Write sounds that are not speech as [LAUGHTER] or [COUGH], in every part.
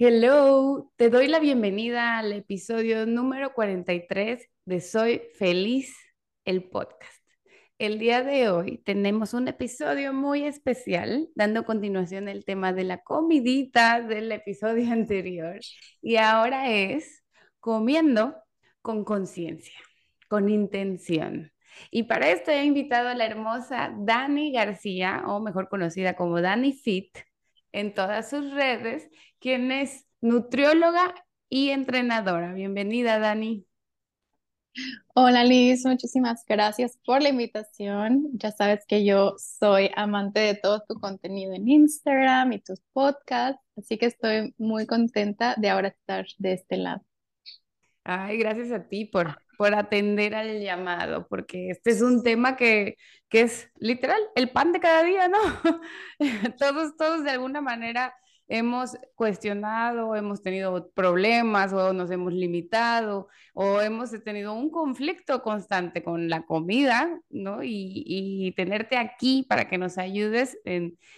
Hello, te doy la bienvenida al episodio número 43 de Soy Feliz, el podcast. El día de hoy tenemos un episodio muy especial, dando continuación al tema de la comidita del episodio [LAUGHS] anterior. Y ahora es comiendo con conciencia, con intención. Y para esto he invitado a la hermosa Dani García, o mejor conocida como Dani Fit, en todas sus redes, quien es nutrióloga y entrenadora. Bienvenida, Dani. Hola Liz, muchísimas gracias por la invitación. Ya sabes que yo soy amante de todo tu contenido en Instagram y tus podcasts, así que estoy muy contenta de ahora estar de este lado. Ay, gracias a ti por, por atender al llamado, porque este es un tema que, que es literal el pan de cada día, ¿no? [LAUGHS] todos, todos de alguna manera hemos cuestionado, hemos tenido problemas o nos hemos limitado o hemos tenido un conflicto constante con la comida, ¿no? Y, y tenerte aquí para que nos ayudes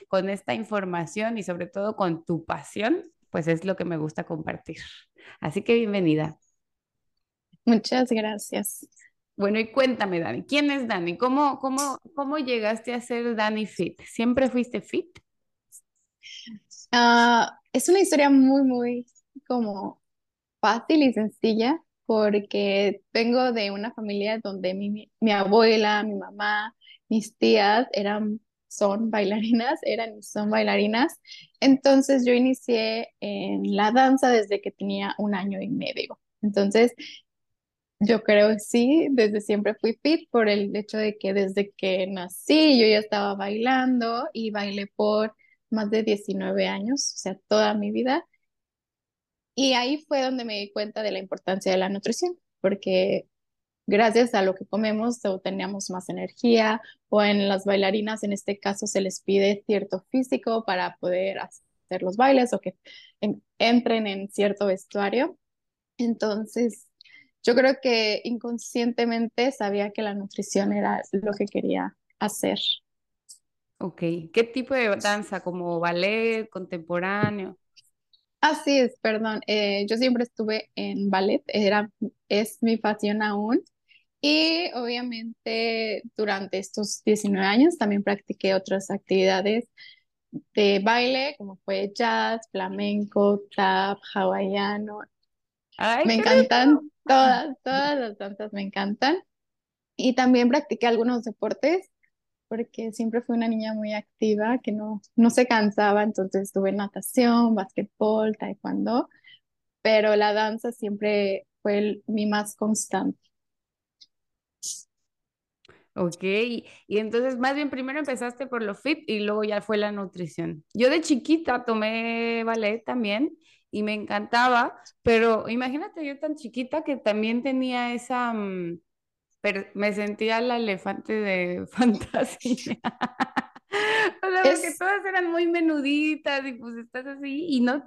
con esta información y sobre todo con tu pasión, pues es lo que me gusta compartir. Así que bienvenida. Muchas gracias. Bueno, y cuéntame, Dani, ¿quién es Dani? ¿Cómo, cómo, cómo llegaste a ser Dani Fit? ¿Siempre fuiste fit? Ah, es una historia muy, muy como fácil y sencilla porque vengo de una familia donde mi, mi abuela, mi mamá, mis tías eran, son bailarinas, [LAUGHS] eran son bailarinas. Entonces yo inicié en la danza desde que tenía un año y medio. Entonces yo creo que sí, desde siempre fui fit por el hecho de que desde que nací yo ya estaba bailando y bailé por más de 19 años, o sea, toda mi vida. Y ahí fue donde me di cuenta de la importancia de la nutrición, porque gracias a lo que comemos teníamos más energía o en las bailarinas en este caso se les pide cierto físico para poder hacer los bailes o que entren en cierto vestuario. Entonces, yo creo que inconscientemente sabía que la nutrición era lo que quería hacer. Ok, ¿qué tipo de danza? ¿Como ballet, contemporáneo? Así es, perdón. Eh, yo siempre estuve en ballet, era, es mi pasión aún. Y obviamente durante estos 19 años también practiqué otras actividades de baile, como fue jazz, flamenco, tap, hawaiano. me encantan todas, todas las danzas me encantan. Y también practiqué algunos deportes porque siempre fui una niña muy activa, que no, no se cansaba, entonces estuve en natación, básquetbol, taekwondo, pero la danza siempre fue mi más constante. Ok, y entonces más bien primero empezaste por lo fit y luego ya fue la nutrición. Yo de chiquita tomé ballet también y me encantaba, pero imagínate yo tan chiquita que también tenía esa... Mm, pero me sentía la elefante de [LAUGHS] fantasía. O sea, porque todas eran muy menuditas y pues estás así y no,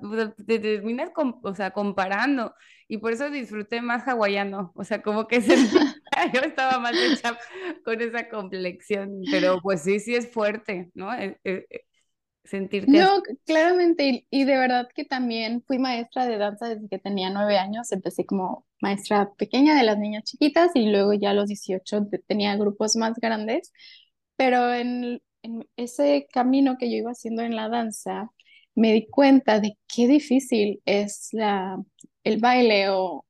te terminas o sea, comparando y por eso disfruté más hawaiano, o sea, como [LAUGHS] [LAUGHS] que yo estaba más hecha con esa complexión, pero pues sí, sí es fuerte, ¿no? Eh, eh, eh, sentirte No, claramente, y, de verdad que también fui maestra de danza desde que tenía nueve años, empecé como maestra pequeña de las niñas chiquitas y luego ya a los 18 tenía grupos más grandes, pero en, en ese camino que yo iba haciendo en la danza, me di cuenta de qué difícil es la, el baile o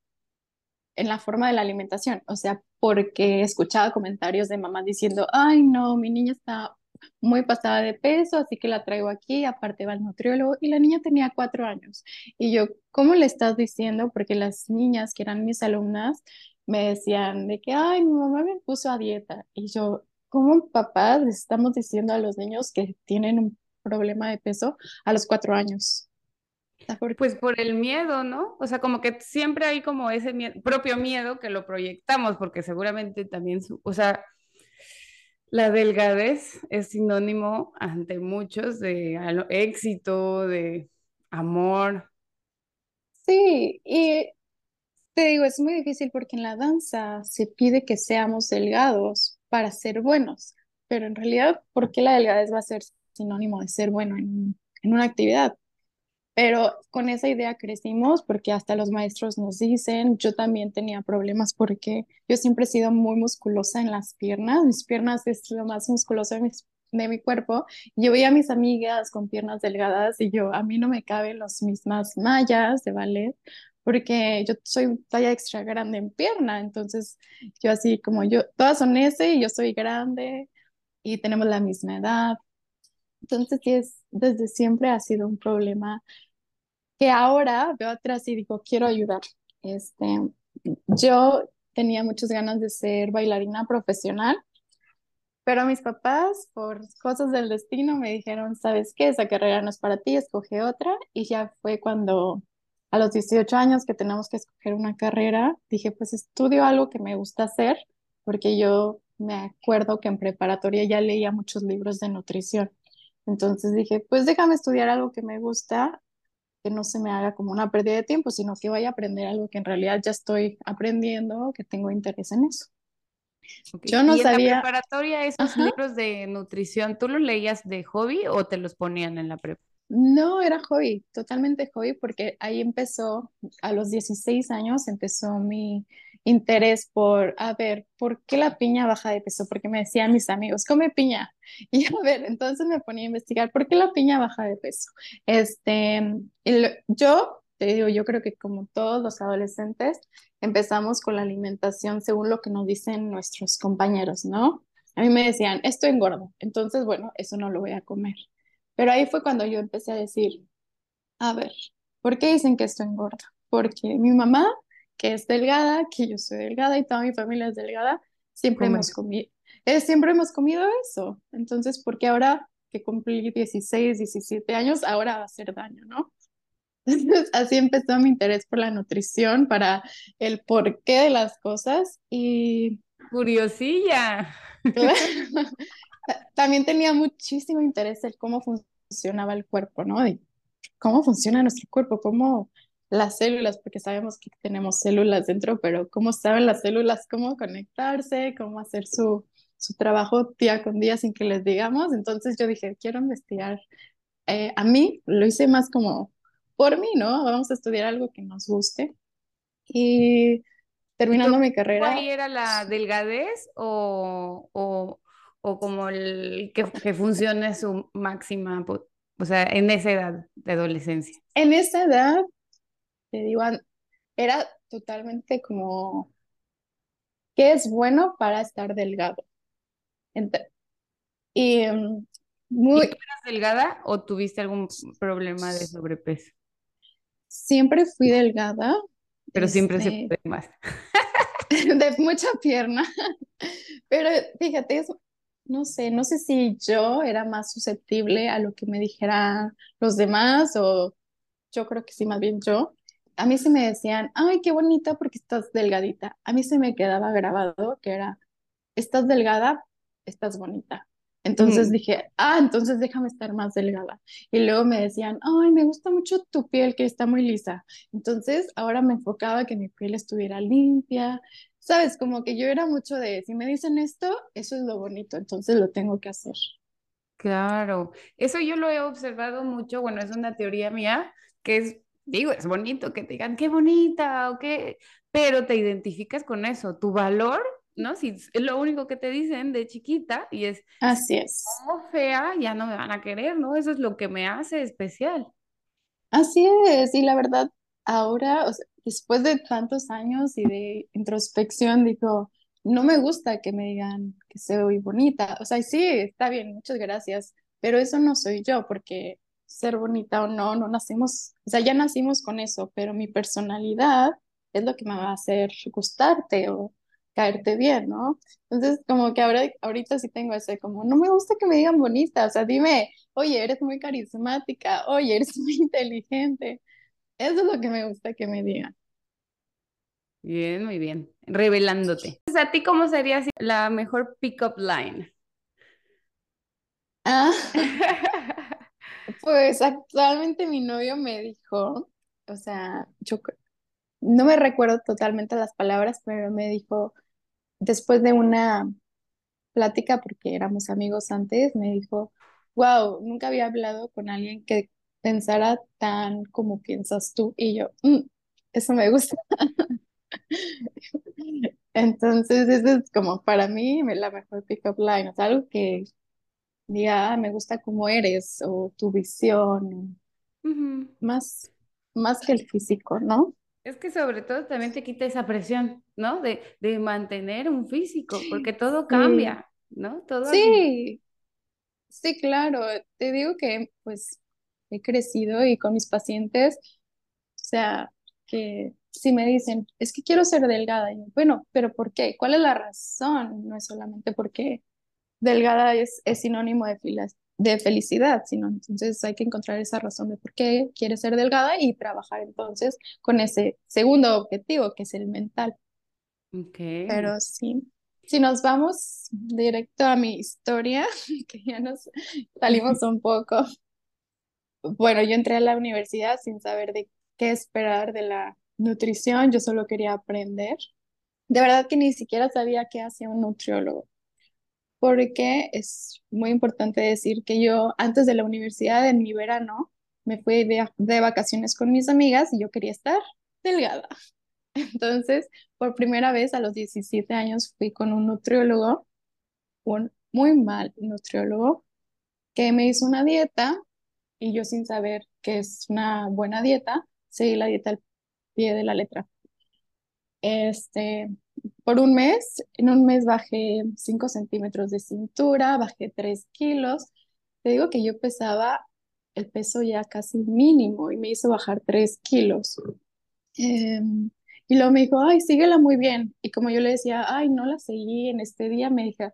en la forma de la alimentación, o sea, porque escuchaba comentarios de mamás diciendo, ay no, mi niña está muy pasada de peso, así que la traigo aquí, aparte va al nutriólogo y la niña tenía cuatro años. Y yo, ¿cómo le estás diciendo? Porque las niñas que eran mis alumnas me decían de que, ay, mi mamá me puso a dieta. Y yo, ¿cómo papás les estamos diciendo a los niños que tienen un problema de peso a los cuatro años? Pues por el miedo, ¿no? O sea, como que siempre hay como ese propio miedo que lo proyectamos, porque seguramente también, o sea, la delgadez es sinónimo ante muchos de éxito, de amor. Sí, y te digo, es muy difícil porque en la danza se pide que seamos delgados para ser buenos, pero en realidad, ¿por qué la delgadez va a ser sinónimo de ser bueno en, en una actividad? Pero con esa idea crecimos porque hasta los maestros nos dicen, yo también tenía problemas porque yo siempre he sido muy musculosa en las piernas, mis piernas es lo más musculoso de mi, cuerpo. Yo veía a mis amigas con piernas delgadas y yo, a mí no me caben las mismas mallas de ballet porque yo soy talla extra grande en pierna, entonces yo así como yo, todas son ese y yo soy grande y tenemos la misma edad. Entonces, sí, es, desde siempre ha sido un problema que ahora veo atrás y digo, quiero ayudar. Este, yo tenía muchas ganas de ser bailarina profesional, pero mis papás, por cosas del destino, me dijeron, ¿sabes qué? Esa carrera no es para ti, escoge otra. Y ya fue cuando a los 18 años que tenemos que escoger una carrera, dije, pues estudio algo que me gusta hacer, porque yo me acuerdo que en preparatoria ya leía muchos libros de nutrición. Entonces dije, pues déjame estudiar algo que me gusta, que no se me haga como una pérdida de tiempo, sino que vaya a aprender algo que en realidad ya estoy aprendiendo, que tengo interés en eso. Yo no sabía. En la preparatoria esos libros de nutrición, ¿tú los leías de hobby o te los ponían en la prepa? No, era hobby, totalmente hobby, porque ahí empezó, a los 16 años empezó mi interés por, a ver, ¿por qué la piña baja de peso? Porque me decían mis amigos, come piña. [LAUGHS] Y a ver, entonces me ponía a investigar, ¿por qué la piña baja de peso? Este, yo, te digo, yo creo que como todos los adolescentes, empezamos con la alimentación según lo que nos dicen nuestros compañeros, ¿no? A mí me decían, esto engordo, entonces, bueno, eso no lo voy a comer. Pero ahí fue cuando yo empecé a decir, a ver, ¿por qué dicen que esto engorda? Porque mi mamá, que es delgada, que yo soy delgada y toda mi familia es delgada, siempre hemos comido, eh, siempre hemos comido eso. Entonces, ¿por qué ahora que cumplí 16, 17 años, ahora va a hacer daño, ¿no? [LAUGHS] Entonces, así empezó mi interés por la nutrición, para el porqué de las cosas y... Curiosilla. [LAUGHS] también tenía muchísimo interés en cómo funcionaba el cuerpo, ¿no? De cómo funciona nuestro cuerpo, cómo las células, porque sabemos que tenemos células dentro, pero cómo saben las células, cómo conectarse, cómo hacer su, su trabajo día con día sin que les digamos. Entonces yo dije, quiero investigar. Eh, a mí lo hice más como por mí, ¿no? Vamos a estudiar algo que nos guste. Y terminando mi carrera. ¿Ahí era la delgadez o, o, o como el que, que funcione su máxima, o sea, en esa edad de adolescencia? En esa edad, te digo, era totalmente como, ¿qué es bueno para estar delgado? y mm, muy... tú eras delgada o tuviste algún problema de sobrepeso? Siempre fui delgada. Pero siempre se este, puede más. [LAUGHS] de mucha pierna. [LAUGHS] Pero fíjate, es no sé, no sé si yo era más susceptible a lo que me dijeran los demás o yo creo que sí, más bien yo. A mí se me decían, ay, qué bonita porque estás delgadita. A mí se me quedaba grabado que era, estás delgada, estás bonita. Entonces dije, ah, entonces déjame estar más delgada. Y luego me decían, ay, me gusta mucho tu piel que está muy lisa. Entonces ahora me enfocaba que mi piel estuviera limpia, sabes, como que yo era mucho de, si me dicen esto, eso es lo bonito, entonces lo tengo que hacer. Claro, eso yo lo he observado mucho, bueno, es una teoría mía, que es, digo, es bonito que te digan qué bonita o qué, pero te identificas con eso, tu valor, ¿no? Si es lo único que te dicen de chiquita y es, así es. Como fea, ya no me van a querer, ¿no? Eso es lo que me hace especial. Así es, y la verdad, ahora, o sea, después de tantos años y de introspección, digo, no me gusta que me digan que soy bonita. O sea, sí, está bien, muchas gracias, pero eso no soy yo, porque ser bonita o no, no nacimos, o sea, ya nacimos con eso, pero mi personalidad es lo que me va a hacer gustarte o caerte bien, ¿no? Entonces, como que ahora, ahorita sí tengo ese, como, no me gusta que me digan bonita, o sea, dime, oye, eres muy carismática, oye, eres [LAUGHS] muy inteligente, eso es lo que me gusta que me digan. Bien, muy bien. Revelándote. ¿A ti cómo sería la mejor pick-up line? Ah, [LAUGHS] pues actualmente mi novio me dijo, o sea, yo no me recuerdo totalmente las palabras, pero me dijo, después de una plática, porque éramos amigos antes, me dijo, wow, nunca había hablado con alguien que pensara tan como piensas tú y yo, "Mm, eso me gusta. [LAUGHS] Entonces, eso es como para mí la mejor pick-up line, o sea, algo que diga, "Ah, me gusta cómo eres o tu visión, más, más que el físico, ¿no? Es que sobre todo también te quita esa presión, ¿no? De, de mantener un físico, porque todo Sí, cambia, ¿no? Todo sí, sí, claro. Te digo que pues he crecido y con mis pacientes, o sea, que si me dicen, es que quiero ser delgada, y yo, bueno, pero ¿por qué? ¿Cuál es la razón? No es solamente porque delgada es, es sinónimo de, filas- de felicidad, sino entonces hay que encontrar esa razón de por qué quieres ser delgada y trabajar entonces con ese segundo objetivo, que es el mental. Ok. Pero sí, si nos vamos directo a mi historia, [LAUGHS] que ya nos salimos un poco. Bueno, yo entré a la universidad sin saber de qué esperar de la nutrición, yo solo quería aprender. De verdad que ni siquiera sabía qué hacía un nutriólogo, porque es muy importante decir que yo antes de la universidad, en mi verano, me fui de, de vacaciones con mis amigas y yo quería estar delgada. [LAUGHS] Entonces, por primera vez a los 17 años fui con un nutriólogo un muy mal nutriólogo que me hizo una dieta y yo sin saber qué es una buena dieta, seguí la dieta al pie de la letra. Este, por un mes, en un mes bajé 5 centímetros de cintura, bajé 3 kilos. Te digo que yo pesaba el peso ya casi mínimo y me hizo bajar 3 kilos. Em, y luego me dijo, ay, síguela muy bien. Y como yo le decía, ay, no la seguí en este día, me dijo,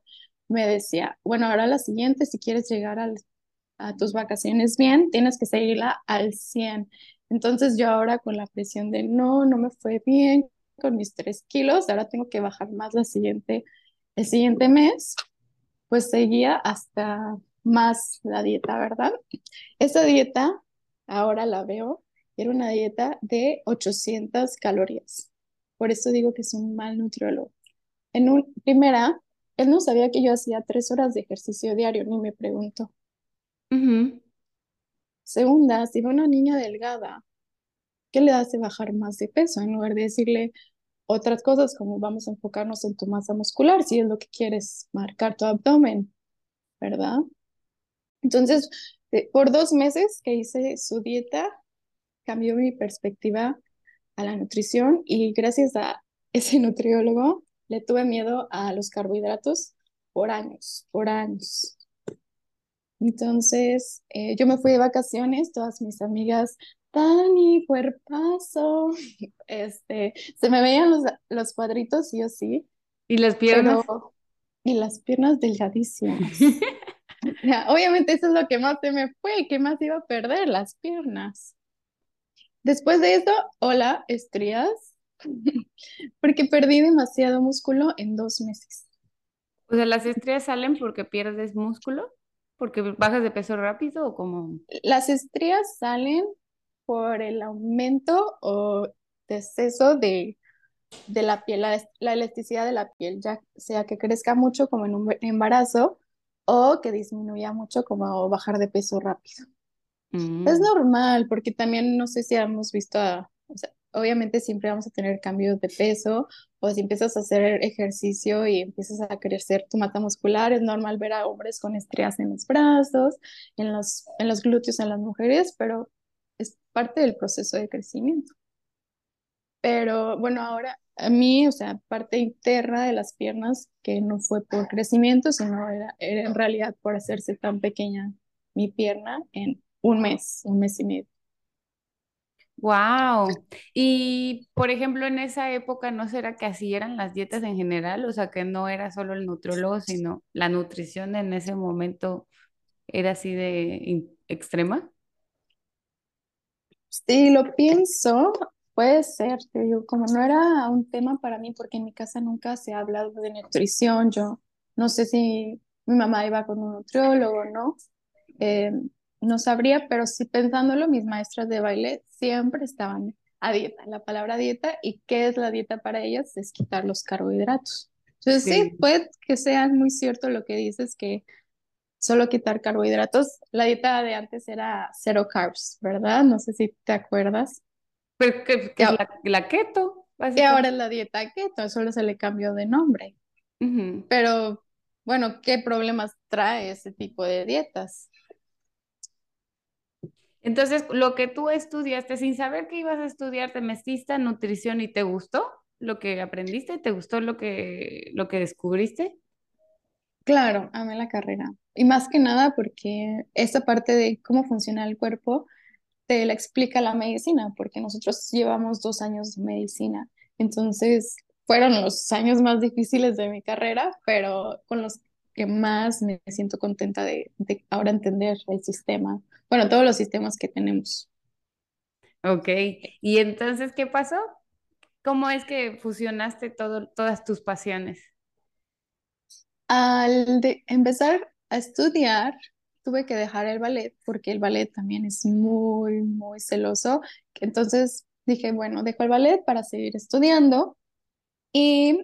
me decía, bueno, ahora la siguiente, si quieres llegar a tus vacaciones bien, tienes que seguirla al cien Entonces yo ahora con la presión de, no, no me fue bien con mis tres kilos, ahora tengo que bajar más la siguiente, el siguiente mes, pues seguía hasta más la dieta, ¿verdad? Esa dieta, ahora la veo, era una dieta de 800 calorías. Por eso digo que es un mal nutriólogo. En un, primera, él no sabía que yo hacía tres horas de ejercicio diario, ni me preguntó. Ujú. Segunda, si ve una niña delgada, ¿qué le hace bajar más de peso? En lugar de decirle otras cosas como vamos a enfocarnos en tu masa muscular, si es lo que quieres marcar tu abdomen, ¿verdad? Entonces, eh, por dos meses que hice su dieta, cambió mi perspectiva a la nutrición y gracias a ese [LAUGHS] nutriólogo le tuve miedo a los carbohidratos por años, por años. Entonces, eh, yo me fui de vacaciones, todas mis amigas, Dani, cuerpazo, [LAUGHS] este, se me veían los, los cuadritos, sí o sí, ¿Y las piernas? pero, y las piernas delgadísimas. [LAUGHS] Ya, obviamente eso es lo que más se me fue, ¿qué más iba a perder? Las piernas. Después de eso, hola, estrías, [LAUGHS] porque perdí demasiado músculo en dos meses. O sea, las estrías salen porque pierdes músculo, porque bajas de peso rápido o como... Las estrías salen por el aumento o deceso de, de la piel, la, la elasticidad de la piel, ya sea que crezca mucho como en un embarazo o que disminuya mucho como bajar de peso rápido. Es Mm, normal, porque también no sé si hemos visto a, o sea, obviamente siempre vamos a tener cambios de peso, o si empiezas a hacer ejercicio y empiezas a crecer tu masa muscular, es normal ver a hombres con estrías en los brazos, en los, en los glúteos en las mujeres, pero es parte del proceso de crecimiento. Pero bueno, ahora a mí, o sea, parte interna de las piernas, que no fue por crecimiento, sino era, era en realidad por hacerse tan pequeña mi pierna en un mes, un mes y medio. Wow. Y por ejemplo, en esa época, ¿no será que así eran las dietas en general? O sea, que no era solo el nutriólogo, sino la nutrición en ese momento era así de extrema. Sí, lo pienso, puede ser, te digo, como no era un tema para mí, porque en mi casa nunca se ha hablado de nutrición, yo no sé si mi mamá iba con un nutriólogo, ¿no? Eh, no sabría, pero sí pensándolo, mis maestras de baile siempre estaban a dieta, la palabra dieta, y qué es la dieta para ellas es quitar los carbohidratos. Entonces sí, Sí. puede que sea muy cierto lo que dices, que solo quitar carbohidratos. La dieta de antes era cero carbs, ¿verdad? No sé si te acuerdas. Pero que, que la, la keto, Y básicamente. ahora es la dieta keto, solo se le cambió de nombre. Pero bueno, ¿qué problemas trae ese tipo de dietas? Entonces, lo que tú estudiaste sin saber que ibas a estudiar, te metiste a nutrición y te gustó lo que aprendiste, te gustó lo que, lo que descubriste. Claro, amé la carrera. Y más que nada porque esta parte de cómo funciona el cuerpo te la explica la medicina, porque nosotros llevamos dos años de medicina. Entonces, fueron los años más difíciles de mi carrera, pero con los que más me siento contenta de, de ahora entender el sistema, bueno, todos los sistemas que tenemos. Ok. Y entonces, ¿qué pasó? ¿Cómo es que fusionaste todo, todas tus pasiones? Al de empezar a estudiar, tuve que dejar el ballet porque el ballet también es muy, muy celoso. Entonces dije, bueno, dejo el ballet para seguir estudiando y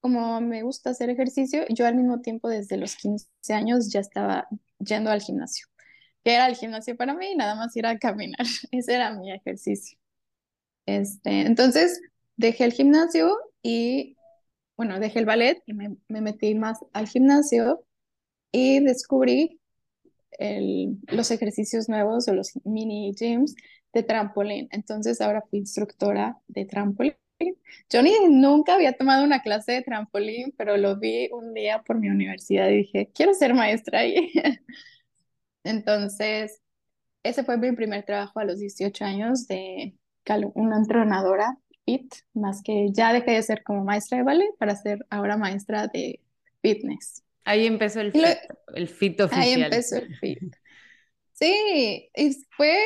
como me gusta hacer ejercicio, yo al mismo tiempo desde los 15 años ya estaba yendo al gimnasio. que era el gimnasio para mí? Nada más ir a caminar. [LAUGHS] Ese era mi ejercicio. Este, entonces dejé el gimnasio y, bueno, dejé el ballet y me, me metí más al gimnasio y descubrí el- los ejercicios nuevos o los mini gyms de trampolín. Entonces ahora fui instructora de trampolín. Yo ni nunca había tomado una clase de trampolín, pero lo vi un día por mi universidad y dije, quiero ser maestra ahí. [LAUGHS] Entonces, ese fue mi primer trabajo a los 18 años de una entrenadora fit, más que ya dejé de ser como maestra de ballet para ser ahora maestra de fitness. Ahí empezó el lo- fit, el fit Ahí oficial. empezó el fit. Sí, y fue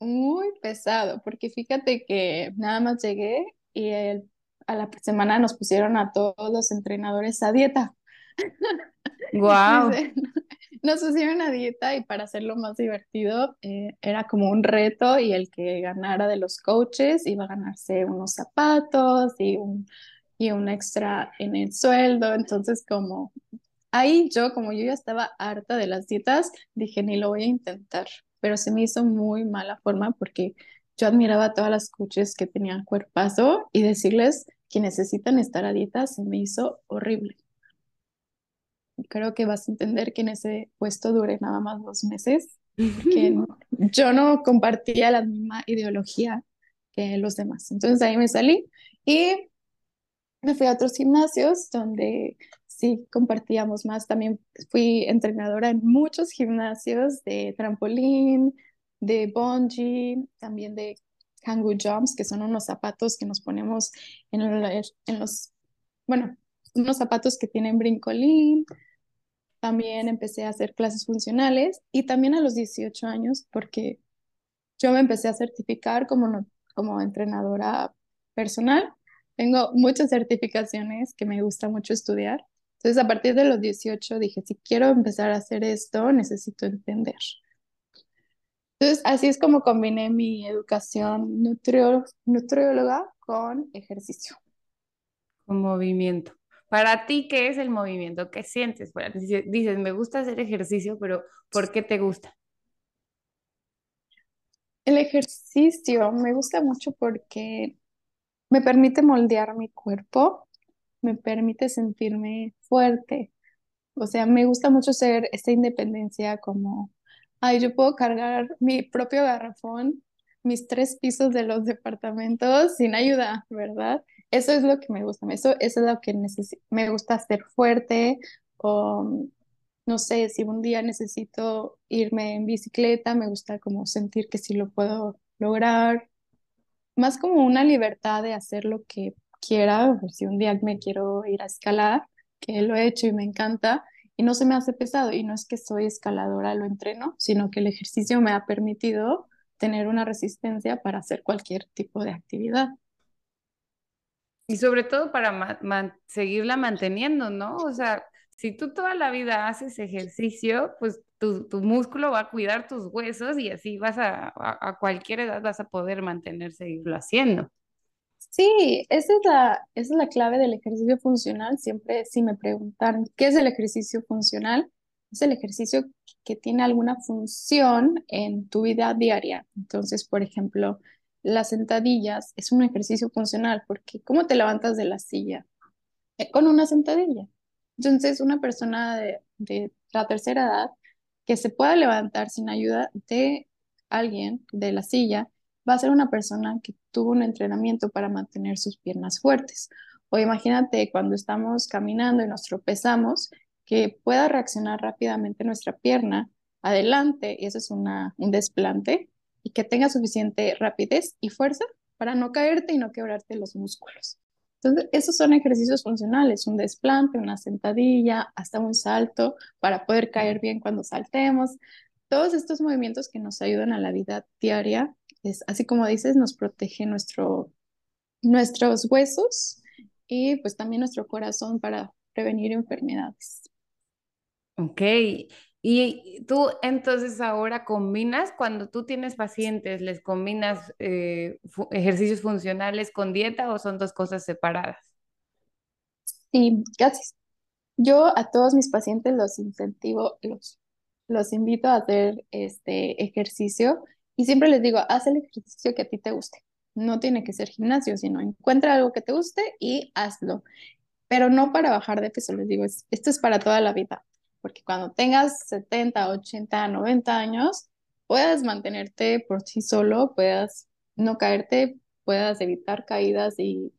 muy pesado, porque fíjate que nada más llegué y el- a la semana nos pusieron a todos los entrenadores a dieta. [LAUGHS] Wow. [LAUGHS] Nos pusieron a dieta y para hacerlo más divertido eh, era como un reto y el que ganara de los coaches iba a ganarse unos zapatos y un, y un extra en el sueldo. Entonces como ahí yo, como yo ya estaba harta de las dietas, dije ni lo voy a intentar, pero se me hizo muy mala forma porque yo admiraba a todas las coaches que tenían cuerpazo y decirles que necesitan estar a dieta se me hizo horrible. Creo que vas a entender que en ese puesto duré nada más dos meses, que [LAUGHS] yo no compartía la misma ideología que los demás. Entonces ahí me salí y me fui a otros gimnasios donde sí compartíamos más. También fui entrenadora en muchos gimnasios de trampolín, de bungee, también de kangoo jumps, que son unos zapatos que nos ponemos en, los, bueno, unos zapatos que tienen brincolín. También empecé a hacer clases funcionales y también a los 18 años, porque yo me empecé a certificar como, como entrenadora personal. Tengo muchas certificaciones que me gusta mucho estudiar. Entonces, a partir de los 18 dije, si quiero empezar a hacer esto, necesito entender. Entonces, así es como combiné mi educación nutrióloga con ejercicio. Con movimiento. Para ti, ¿qué es el movimiento? ¿Qué sientes? Para ti? Dices, dices, me gusta hacer ejercicio, pero ¿por qué te gusta? El ejercicio me gusta mucho porque me permite moldear mi cuerpo, me permite sentirme fuerte. O sea, me gusta mucho ser esta independencia como, ay, yo puedo cargar mi propio garrafón, mis tres pisos de los departamentos sin ayuda, ¿verdad? Eso es lo que me gusta, eso, eso es lo que necesito. Me gusta ser fuerte o, no sé, si un día necesito irme en bicicleta, me gusta como sentir que sí lo puedo lograr más como una libertad de hacer lo que quiera, si un día me quiero ir a escalar, que lo he hecho y me encanta, y no se me hace pesado, y no es que soy escaladora, lo entreno, sino que el ejercicio me ha permitido tener una resistencia para hacer cualquier tipo de actividad. Y sobre todo para seguirla manteniendo, ¿no? O sea, si tú toda la vida haces ejercicio, pues tu, tu músculo va a cuidar tus huesos y así vas a, a, a cualquier edad vas a poder mantener, seguirlo haciendo. Sí, esa es la, esa es la clave del ejercicio funcional. Siempre si me preguntan, ¿qué es el ejercicio funcional? es el ejercicio que tiene alguna función en tu vida diaria. Entonces, por ejemplo, las sentadillas es un ejercicio funcional porque ¿cómo te levantas de la silla? Eh, con una sentadilla. Entonces, una persona de, de la tercera edad que se pueda levantar sin ayuda de alguien de la silla va a ser una persona que tuvo un entrenamiento para mantener sus piernas fuertes. O imagínate cuando estamos caminando y nos tropezamos, que pueda reaccionar rápidamente nuestra pierna adelante, y eso es una, un desplante, y que tenga suficiente rapidez y fuerza para no caerte y no quebrarte los músculos. Entonces, esos son ejercicios funcionales, un desplante, una sentadilla, hasta un salto para poder caer bien cuando saltemos. Todos estos movimientos que nos ayudan a la vida diaria, es, así como dices, nos protege nuestro, nuestros huesos y pues también nuestro corazón para prevenir enfermedades. Ok, y tú entonces ahora combinas, cuando tú tienes pacientes, ¿les combinas eh, ejercicios funcionales con dieta o son dos cosas separadas? Sí, casi. Yo a todos mis pacientes los incentivo, los, los invito a hacer este ejercicio y siempre les digo, haz el ejercicio que a ti te guste. No tiene que ser gimnasio, sino encuentra algo que te guste y hazlo. Pero no para bajar de peso, les digo, esto es para toda la vida porque cuando tengas 70, 80, 90 años, puedas mantenerte por sí solo, puedas no caerte, puedas evitar caídas y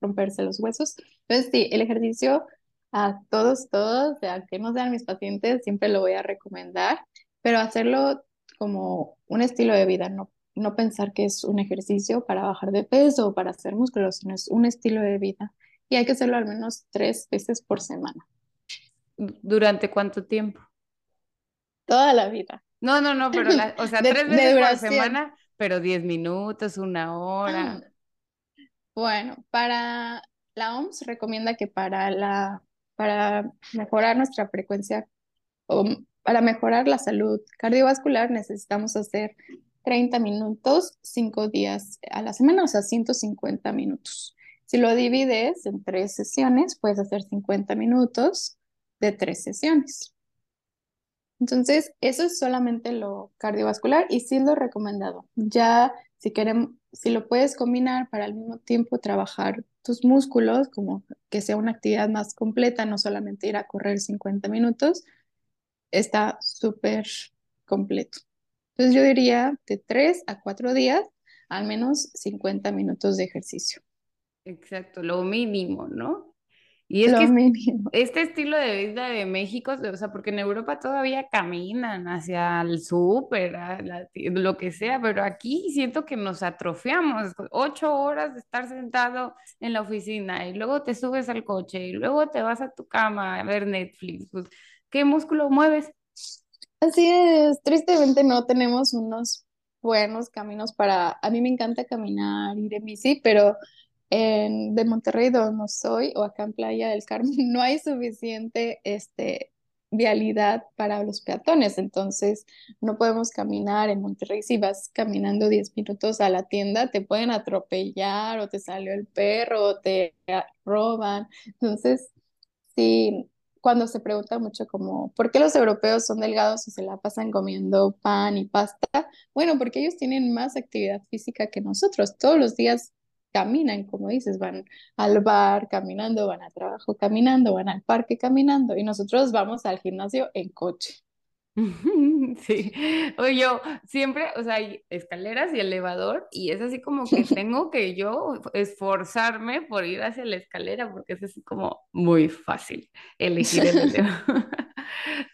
romperse los huesos. Entonces, sí, el ejercicio a todos, todos, que no sean mis pacientes, siempre lo voy a recomendar, pero hacerlo como un estilo de vida, no, no pensar que es un ejercicio para bajar de peso o para hacer músculos, sino es un estilo de vida. Y hay que hacerlo al menos tres veces por semana. ¿Durante cuánto tiempo? Toda la vida. No, no, no, pero, o sea, [LAUGHS] tres veces por semana, pero diez minutos, una hora. Bueno, para la OMS recomienda que para la para mejorar nuestra frecuencia o para mejorar la salud cardiovascular necesitamos hacer 30 minutos, cinco días a la semana, o sea, 150 minutos. Si lo divides en tres sesiones, puedes hacer 50 minutos de tres sesiones. Entonces, eso es solamente lo cardiovascular y sí lo recomendado. Ya si queremos, si lo puedes combinar para al mismo tiempo trabajar tus músculos, como que sea una actividad más completa, no solamente ir a correr 50 minutos, está súper completo. Entonces yo diría de tres a cuatro días, al menos 50 minutos de ejercicio. Exacto, lo mínimo, ¿no? Y es que este estilo de vida de México, o sea, porque en Europa todavía caminan hacia el súper, lo que sea, pero aquí siento que nos atrofiamos. Ocho horas de estar sentado en la oficina y luego te subes al coche y luego te vas a tu cama a ver Netflix. Pues, ¿qué músculo mueves? Así es, tristemente no tenemos unos buenos caminos para, a mí me encanta caminar, ir en bici, pero en, de Monterrey, donde soy, o acá en Playa del Carmen, [LAUGHS] no hay suficiente este, vialidad para los peatones, entonces no podemos caminar en Monterrey. Si vas caminando 10 minutos a la tienda, te pueden atropellar o te salió el perro o te roban. Entonces, sí, cuando se pregunta mucho como, ¿por qué los europeos son delgados y se la pasan comiendo pan y pasta? Bueno, porque ellos tienen más actividad física que nosotros. Todos los días caminan, como dices, van al bar caminando, van al trabajo caminando, van al parque caminando y nosotros vamos al gimnasio en coche. [LAUGHS] Sí, o yo siempre, o sea, hay escaleras y elevador y es así como que [LAUGHS] tengo que yo esforzarme por ir hacia la escalera porque es así como muy fácil elegir el [LAUGHS] elevador.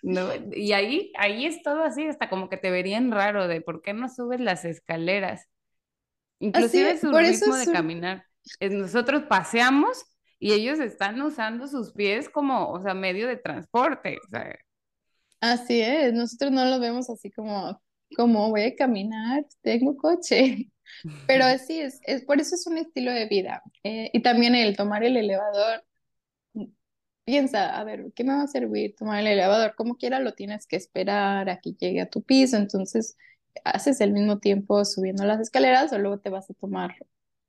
No, y ahí, ahí es todo así, hasta como que te verían raro de por qué no subes las escaleras. Inclusive su ritmo de caminar. Nosotros paseamos y ellos están usando sus pies como, o sea, medio de transporte. Así es, nosotros no lo vemos así como, como voy a caminar, tengo coche. [LAUGHS] Pero así es, es por eso es un estilo de vida. Eh, y también el tomar el elevador, piensa, a ver, ¿qué me va a servir tomar el elevador? Como quiera lo tienes que esperar a que llegue a tu piso, entonces haces el mismo tiempo subiendo las escaleras o luego te vas a tomar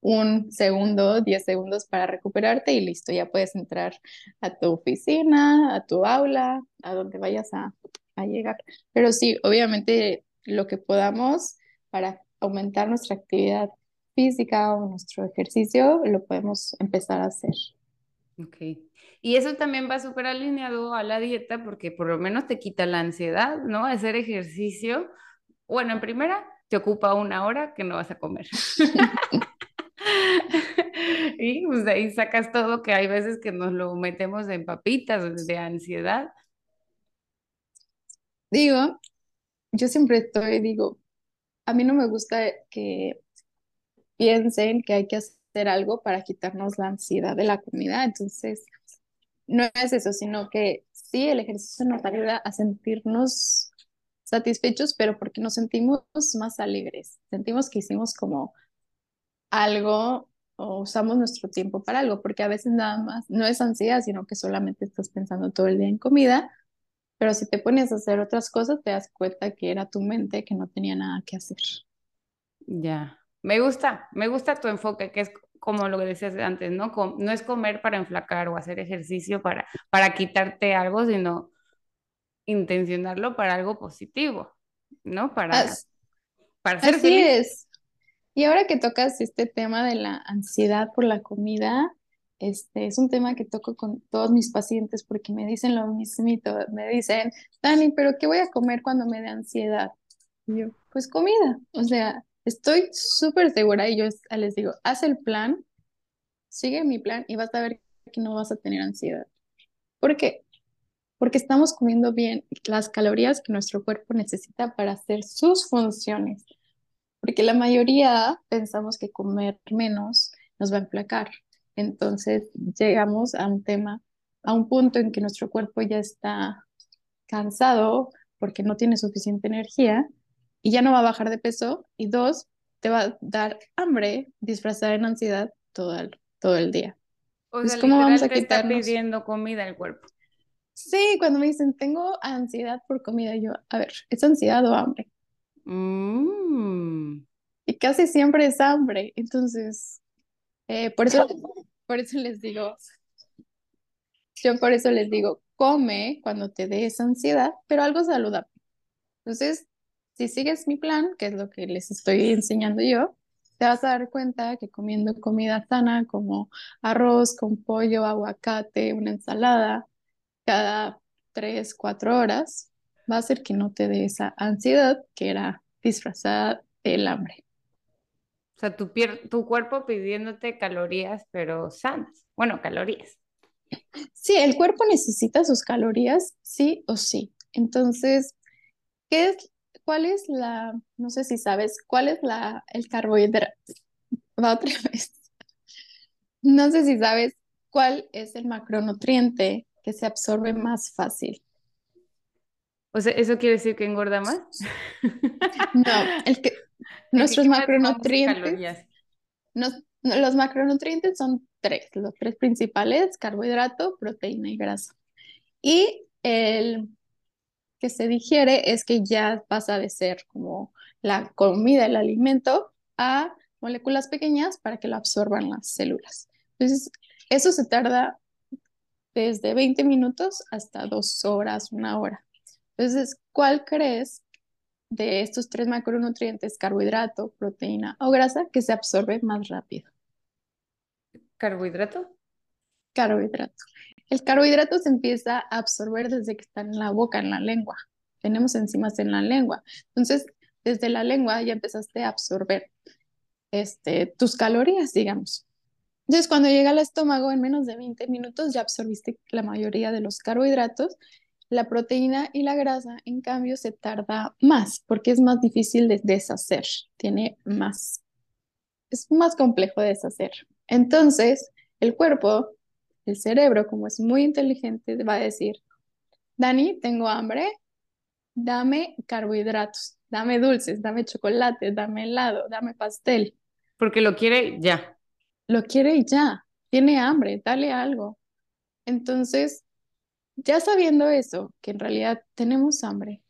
un segundo, diez segundos para recuperarte y listo, ya puedes entrar a tu oficina, a tu aula, a donde vayas a, a llegar. Pero sí, obviamente lo que podamos para aumentar nuestra actividad física o nuestro ejercicio, lo podemos empezar a hacer. Ok. Y eso también va súper alineado a la dieta porque por lo menos te quita la ansiedad, ¿no? Hacer ejercicio. Bueno, en primera, te ocupa una hora que no vas a comer. [LAUGHS] [LAUGHS] y pues de ahí sacas todo que hay veces que nos lo metemos en papitas de ansiedad. Digo, yo siempre estoy, digo, a mí no me gusta que piensen que hay que hacer algo para quitarnos la ansiedad de la comida, entonces no es eso, sino que sí, el ejercicio nos ayuda a sentirnos satisfechos, pero porque nos sentimos más alegres, sentimos que hicimos como algo o usamos nuestro tiempo para algo, porque a veces nada más no es ansiedad, sino que solamente estás pensando todo el día en comida, pero si te pones a hacer otras cosas, te das cuenta que era tu mente que no tenía nada que hacer. Ya, me gusta, me gusta tu enfoque, que es como lo que decías antes, ¿no? no es comer para enflacar o hacer ejercicio para, para quitarte algo, sino intencionarlo para algo positivo, ¿no? Para, para ser así es. Y ahora que tocas este tema de la ansiedad por la comida, este es un tema que toco con todos mis pacientes porque me dicen lo mismito, me dicen, Dani, pero ¿qué voy a comer cuando me dé ansiedad? Y yo, pues comida, o sea, Estoy súper segura y yo les digo, haz el plan, sigue mi plan y vas a ver que no vas a tener ansiedad. ¿Por qué? Porque estamos comiendo bien las calorías que nuestro cuerpo necesita para hacer sus funciones. Porque la mayoría pensamos que comer menos nos va a emplacar. Entonces llegamos a un tema, a un punto en que nuestro cuerpo ya está cansado porque no tiene suficiente energía y ya no va a bajar de peso. Y dos, te va a dar hambre disfrazada en ansiedad todo el, todo el día. O sea, ¿cómo vamos a te está pidiendo comida el cuerpo. Sí, cuando me dicen tengo ansiedad por comida, yo, a ver, ¿es ansiedad o hambre? Mm. Y casi siempre es hambre. Entonces, eh, por, eso, [LAUGHS] por eso les digo, yo por eso les digo, come cuando te dé esa ansiedad, pero algo saludable. Entonces, si sigues mi plan, que es lo que les estoy enseñando yo, te vas a dar cuenta que comiendo comida sana como arroz con pollo, aguacate, una ensalada, cada tres, cuatro horas, va a hacer que no te dé esa ansiedad que era disfrazada del hambre. O sea, tu, tu cuerpo pidiéndote calorías, pero sanas. Bueno, calorías. Sí, el cuerpo necesita sus calorías, sí o sí. Entonces, ¿qué es ¿cuál es la, no sé si sabes, cuál es la, el carbohidrato? [LAUGHS] Va otra vez. No sé si sabes cuál es el macronutriente que se absorbe más fácil. O sea, ¿eso quiere decir que engorda más? No, el que [LAUGHS] nuestros macronutrientes. los macronutrientes son tres, los tres principales, carbohidrato, proteína y grasa. Y el que se digiere es que ya pasa de ser como la comida, el alimento, a moléculas pequeñas para que lo absorban las células. Entonces, eso se tarda desde 20 minutos hasta dos horas, una hora. Entonces, ¿cuál crees de estos tres macronutrientes, carbohidrato, proteína o grasa, que se absorbe más rápido? ¿Carbohidrato? Carbohidrato. El carbohidrato se empieza a absorber desde que está en la boca, en la lengua. Tenemos enzimas en la lengua. Entonces, desde la lengua ya empezaste a absorber este, tus calorías, digamos. Entonces, cuando llega al estómago, en menos de 20 minutos ya absorbiste la mayoría de los carbohidratos. La proteína y la grasa, en cambio, se tarda más porque es más difícil de deshacer. Tiene más, es más complejo de deshacer. Entonces, el cuerpo el cerebro, como es muy inteligente, va a decir, Dani, tengo hambre, dame carbohidratos, dame dulces, dame chocolate, dame helado, dame pastel. Porque lo quiere ya. Lo quiere ya, tiene hambre, dale algo. Entonces, ya sabiendo eso, que en realidad tenemos hambre,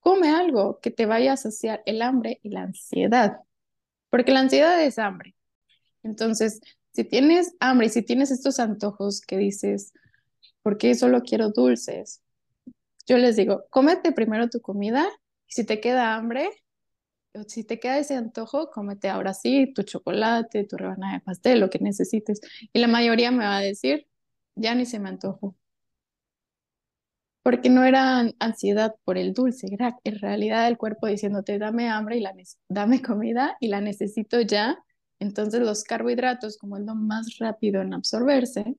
come algo que te vaya a saciar el hambre y la ansiedad. Porque la ansiedad es hambre. Entonces, si tienes hambre y si tienes estos antojos que dices, ¿por qué solo quiero dulces? Yo les digo, cómete primero tu comida y si te queda hambre, o si te queda ese antojo, cómete ahora sí tu chocolate, tu rebanada de pastel, lo que necesites. Y la mayoría me va a decir, ya ni se me antojo. Porque no era ansiedad por el dulce, en realidad el cuerpo diciéndote, dame hambre y dame comida y la necesito ya. Entonces los carbohidratos, como es lo más rápido en absorberse,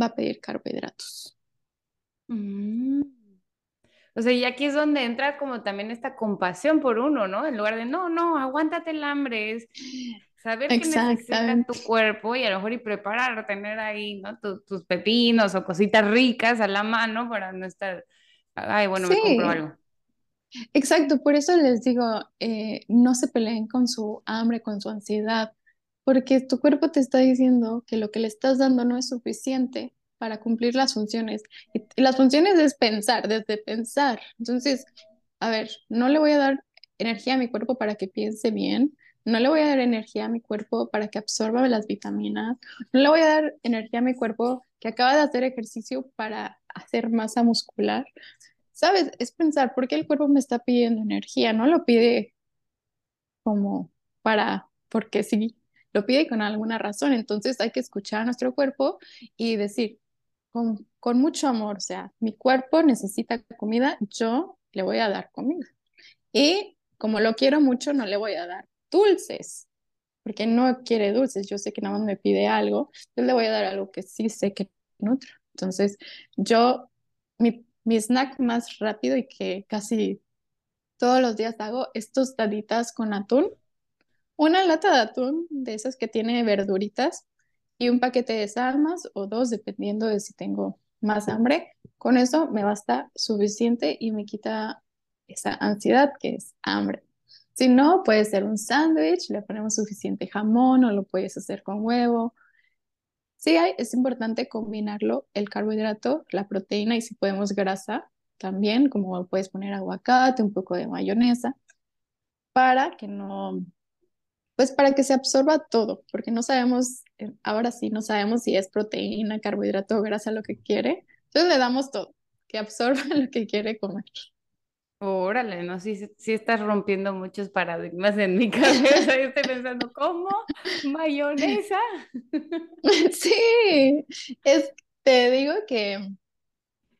va a pedir carbohidratos. Mm. O sea, y aquí es donde entra como también esta compasión por uno, ¿no? En lugar de, no, no, aguántate el hambre, es saber que necesita tu cuerpo y a lo mejor y preparar, tener ahí, ¿no? tus pepinos o cositas ricas a la mano para no estar, ay, bueno, me compro algo. Exacto, por eso les digo, eh, no se peleen con su hambre, con su ansiedad, porque tu cuerpo te está diciendo que lo que le estás dando no es suficiente para cumplir las funciones. Y, las funciones es pensar, desde pensar. Entonces, a ver, no le voy a dar energía a mi cuerpo para que piense bien, no le voy a dar energía a mi cuerpo para que absorba las vitaminas, no le voy a dar energía a mi cuerpo que acaba de hacer ejercicio para hacer masa muscular. ¿Sabes? Es pensar, ¿por qué el cuerpo me está pidiendo energía? No lo pide como para, porque sí, lo pide con alguna razón. Entonces hay que escuchar a nuestro cuerpo y decir, con, mucho amor, o sea, mi cuerpo necesita comida, yo le voy a dar comida. Y como lo quiero mucho, no le voy a dar dulces, porque no quiere dulces, yo sé que nada más me pide algo, yo le voy a dar algo que sí sé que nutre. Entonces, yo, mi, snack más rápido y que casi todos los días hago es tostaditas con atún. Una lata de atún de esas que tiene verduritas y un paquete de salmas o dos, dependiendo de si tengo más hambre. Con eso me basta suficiente y me quita esa ansiedad que es hambre. Si no, puede ser un sándwich, le ponemos suficiente jamón o lo puedes hacer con huevo. Sí, hay, es importante combinarlo, el carbohidrato, la proteína y si podemos grasa también, como puedes poner aguacate, un poco de mayonesa, para que no, pues para que se absorba todo, porque no sabemos, eh, ahora sí, no sabemos si es proteína, carbohidrato grasa lo que quiere. Entonces le damos todo, que absorba [LAUGHS] lo que quiere comer. Órale, no, sí, sí estás rompiendo muchos paradigmas en mi [LAUGHS] cabeza. Yo estoy pensando, ¿cómo? ¿Mayonesa? [LAUGHS] Sí, es, te digo que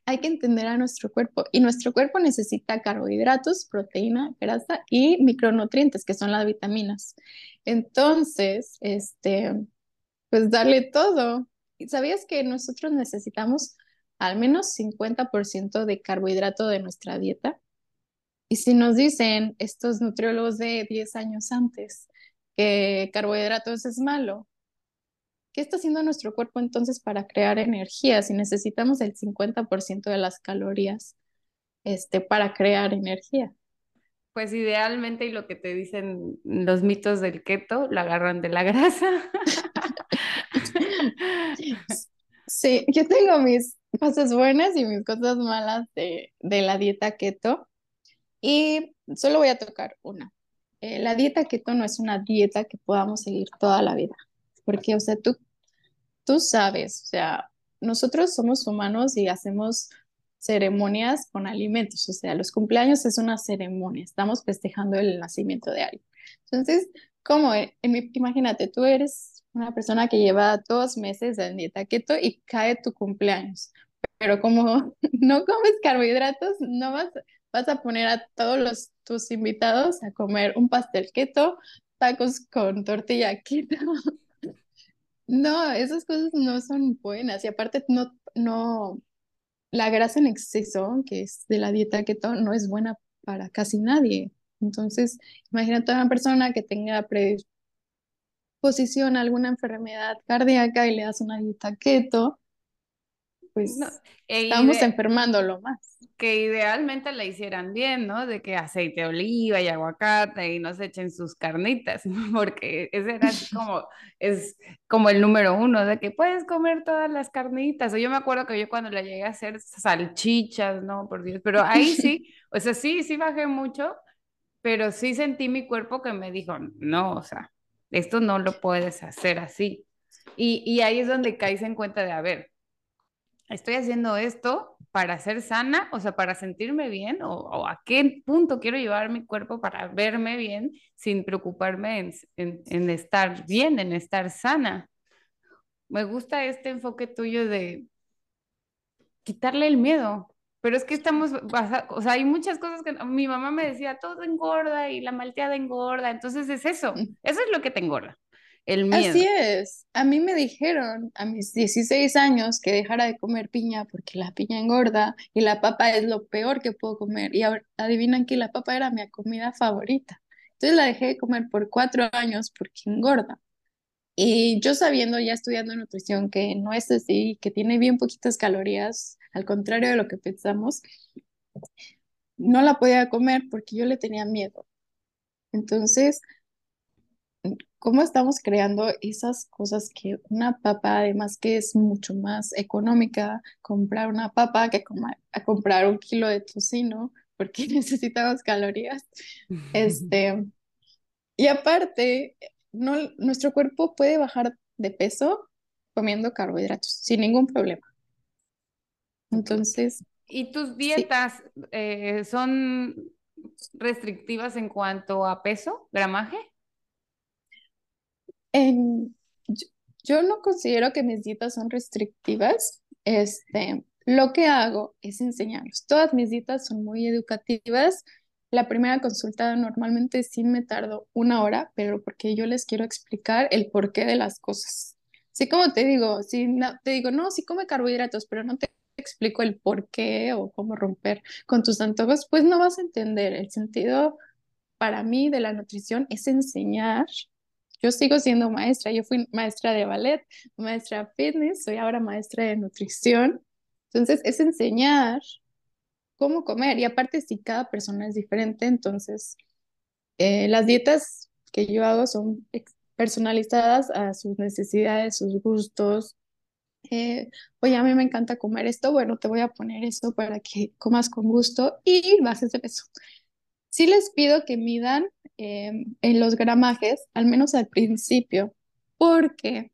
hay que entender a nuestro cuerpo y nuestro cuerpo necesita carbohidratos, proteína, grasa y micronutrientes, que son las vitaminas. Entonces, este, pues darle todo. ¿Sabías que nosotros necesitamos al menos 50% de carbohidrato de nuestra dieta? Y si nos dicen estos nutriólogos de 10 años antes que carbohidratos es malo, ¿Qué está haciendo nuestro cuerpo entonces para crear energía si necesitamos el 50% de las calorías este, para crear energía? Pues idealmente, y lo que te dicen los mitos del keto, lo agarran de la grasa. [LAUGHS] Sí, yo tengo mis cosas buenas y mis cosas malas de, la dieta keto. Y solo voy a tocar una. Eh, la dieta keto no es una dieta que podamos seguir toda la vida. Porque, o sea, tú, tú sabes, o sea, nosotros somos humanos y hacemos ceremonias con alimentos, o sea, los cumpleaños es una ceremonia, estamos festejando el nacimiento de alguien. Entonces, como en, imagínate, tú eres una persona que lleva dos meses en dieta keto y cae tu cumpleaños, pero como [LAUGHS] no comes carbohidratos, no vas, vas a poner a todos los, tus invitados a comer un pastel keto, tacos con tortilla keto, [LAUGHS] no, esas cosas no son buenas y aparte no, no, la grasa en exceso, que es de la dieta keto, no es buena para casi nadie. Entonces, imagínate a una persona que tenga predisposición a alguna enfermedad cardíaca y le das una dieta keto, pues e estamos enfermándolo más que idealmente la hicieran bien, ¿no? De que aceite de oliva y aguacate y no se echen sus carnitas, [LAUGHS] porque ese era así [LAUGHS] como, es como el número uno, de que puedes comer todas las carnitas. O yo me acuerdo que yo cuando la llegué a hacer salchichas, ¿no? Por Dios, pero ahí [LAUGHS] sí, o sea, sí, sí bajé mucho, pero sí sentí mi cuerpo que me dijo, no, o sea, esto no lo puedes hacer así. Y, y ahí es donde caes en cuenta de, a ver, estoy haciendo esto para ser sana, o sea, para sentirme bien, o, a qué punto quiero llevar mi cuerpo para verme bien sin preocuparme en, en, en estar bien, en estar sana. Me gusta este enfoque tuyo de quitarle el miedo, pero es que estamos, o sea, hay muchas cosas que mi mamá me decía, todo engorda y la malteada engorda, entonces es eso, mm. eso es lo que te engorda. El miedo. Así es. A mí me dijeron a mis 16 años que dejara de comer piña porque la piña engorda y la papa es lo peor que puedo comer. Y ahora adivinan que la papa era mi comida favorita. Entonces la dejé de comer por cuatro años porque engorda. Y yo sabiendo, ya estudiando nutrición, que no es así, que tiene bien poquitas calorías, al contrario de lo que pensamos, no la podía comer porque yo le tenía miedo. Entonces, ¿cómo estamos creando esas cosas que una papa, además que es mucho más económica, comprar una papa que a comprar un kilo de tocino, porque [LAUGHS] necesitamos calorías? [LAUGHS] Este, y aparte, no, nuestro cuerpo puede bajar de peso comiendo carbohidratos sin ningún problema. Entonces... ¿Y tus dietas eh, son restrictivas en cuanto a peso, gramaje? Yo, no considero que mis dietas son restrictivas. Este, lo que hago es enseñarlos. Todas mis dietas son muy educativas. La primera consulta normalmente sí me tardo una hora, pero porque yo les quiero explicar el porqué de las cosas. Sí, como te digo, si te digo, no, sí come carbohidratos, pero no te explico el por qué o cómo romper con tus antojos, pues no vas a entender. El sentido para mí de la nutrición es enseñar yo sigo siendo maestra, yo fui maestra de ballet, maestra de fitness, soy ahora maestra de nutrición. Entonces, es enseñar cómo comer y aparte si cada persona es diferente, entonces eh, las dietas que yo hago son personalizadas a sus necesidades, sus gustos. Eh, oye, a mí me encanta comer esto, bueno, te voy a poner eso para que comas con gusto y bajes de peso. Sí les pido que midan em, en los gramajes, al menos al principio, porque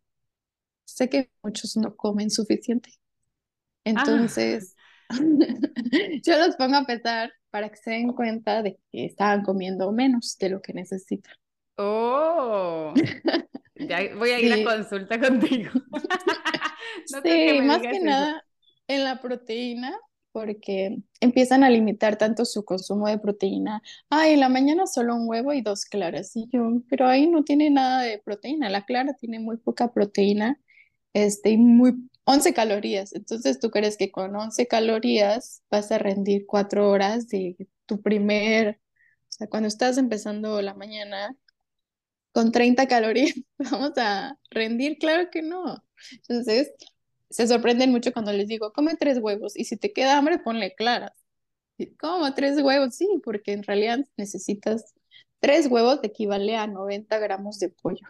sé que muchos no comen suficiente. Entonces, ah. [LAUGHS] yo los pongo a pesar para que se den cuenta de que estaban comiendo menos de lo que necesitan. Oh, ya voy a ir a consulta contigo. [LAUGHS] sí, más que nada en la proteína, porque empiezan a limitar tanto su consumo de proteína. Ay, en la mañana solo un huevo y dos claras. Pero ahí no tiene nada de proteína. La clara tiene muy poca proteína este, y muy 11 calorías. Entonces, ¿tú crees que con 11 calorías vas a rendir cuatro horas de tu primer, o sea, cuando estás empezando la mañana con 30 calorías, [LAUGHS] vamos a rendir? Claro que no. Entonces, se sorprenden mucho cuando les digo, come tres huevos y si te queda hambre, ponle claras. ¿Cómo tres huevos? Sí, porque en realidad necesitas tres huevos que equivale a 90 gramos de pollo.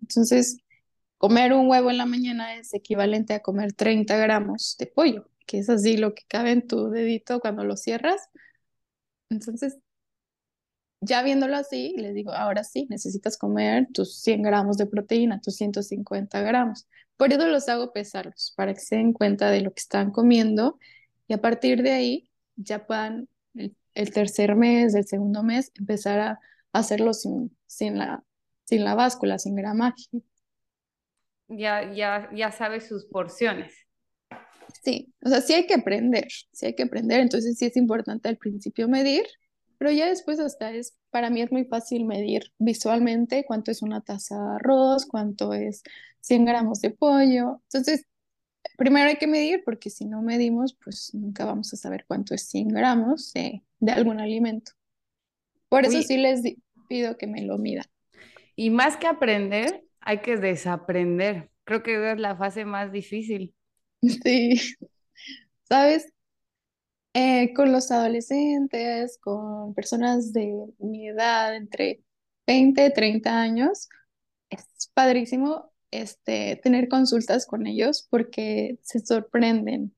Entonces, comer un huevo en la mañana es equivalente a comer 30 gramos de pollo, que es así lo que cabe en tu dedito cuando lo cierras. Entonces, ya viéndolo así, les digo, ahora sí, necesitas comer tus 100 gramos de proteína, tus 150 gramos. Por eso los hago pesarlos, para que se den cuenta de lo que están comiendo y a partir de ahí ya puedan el, tercer mes, el segundo mes, empezar a, hacerlo sin, sin, la, sin la báscula, sin gramaje. Ya, ya, ya sabes sus porciones. Sí, o sea, sí hay que aprender, sí hay que aprender, entonces sí es importante al principio medir, pero ya después hasta es, para mí es muy fácil medir visualmente cuánto es una taza de arroz, cuánto es 100 gramos de pollo. Entonces, primero hay que medir porque si no medimos, pues nunca vamos a saber cuánto es 100 gramos de, algún alimento. Por eso sí les pido que me lo midan. Y más que aprender, hay que desaprender. Creo que es la fase más difícil. [LAUGHS] Sí. ¿Sabes? Eh, con los adolescentes, con personas de mi edad, entre 20 y 30 años, es padrísimo este, tener consultas con ellos porque se sorprenden.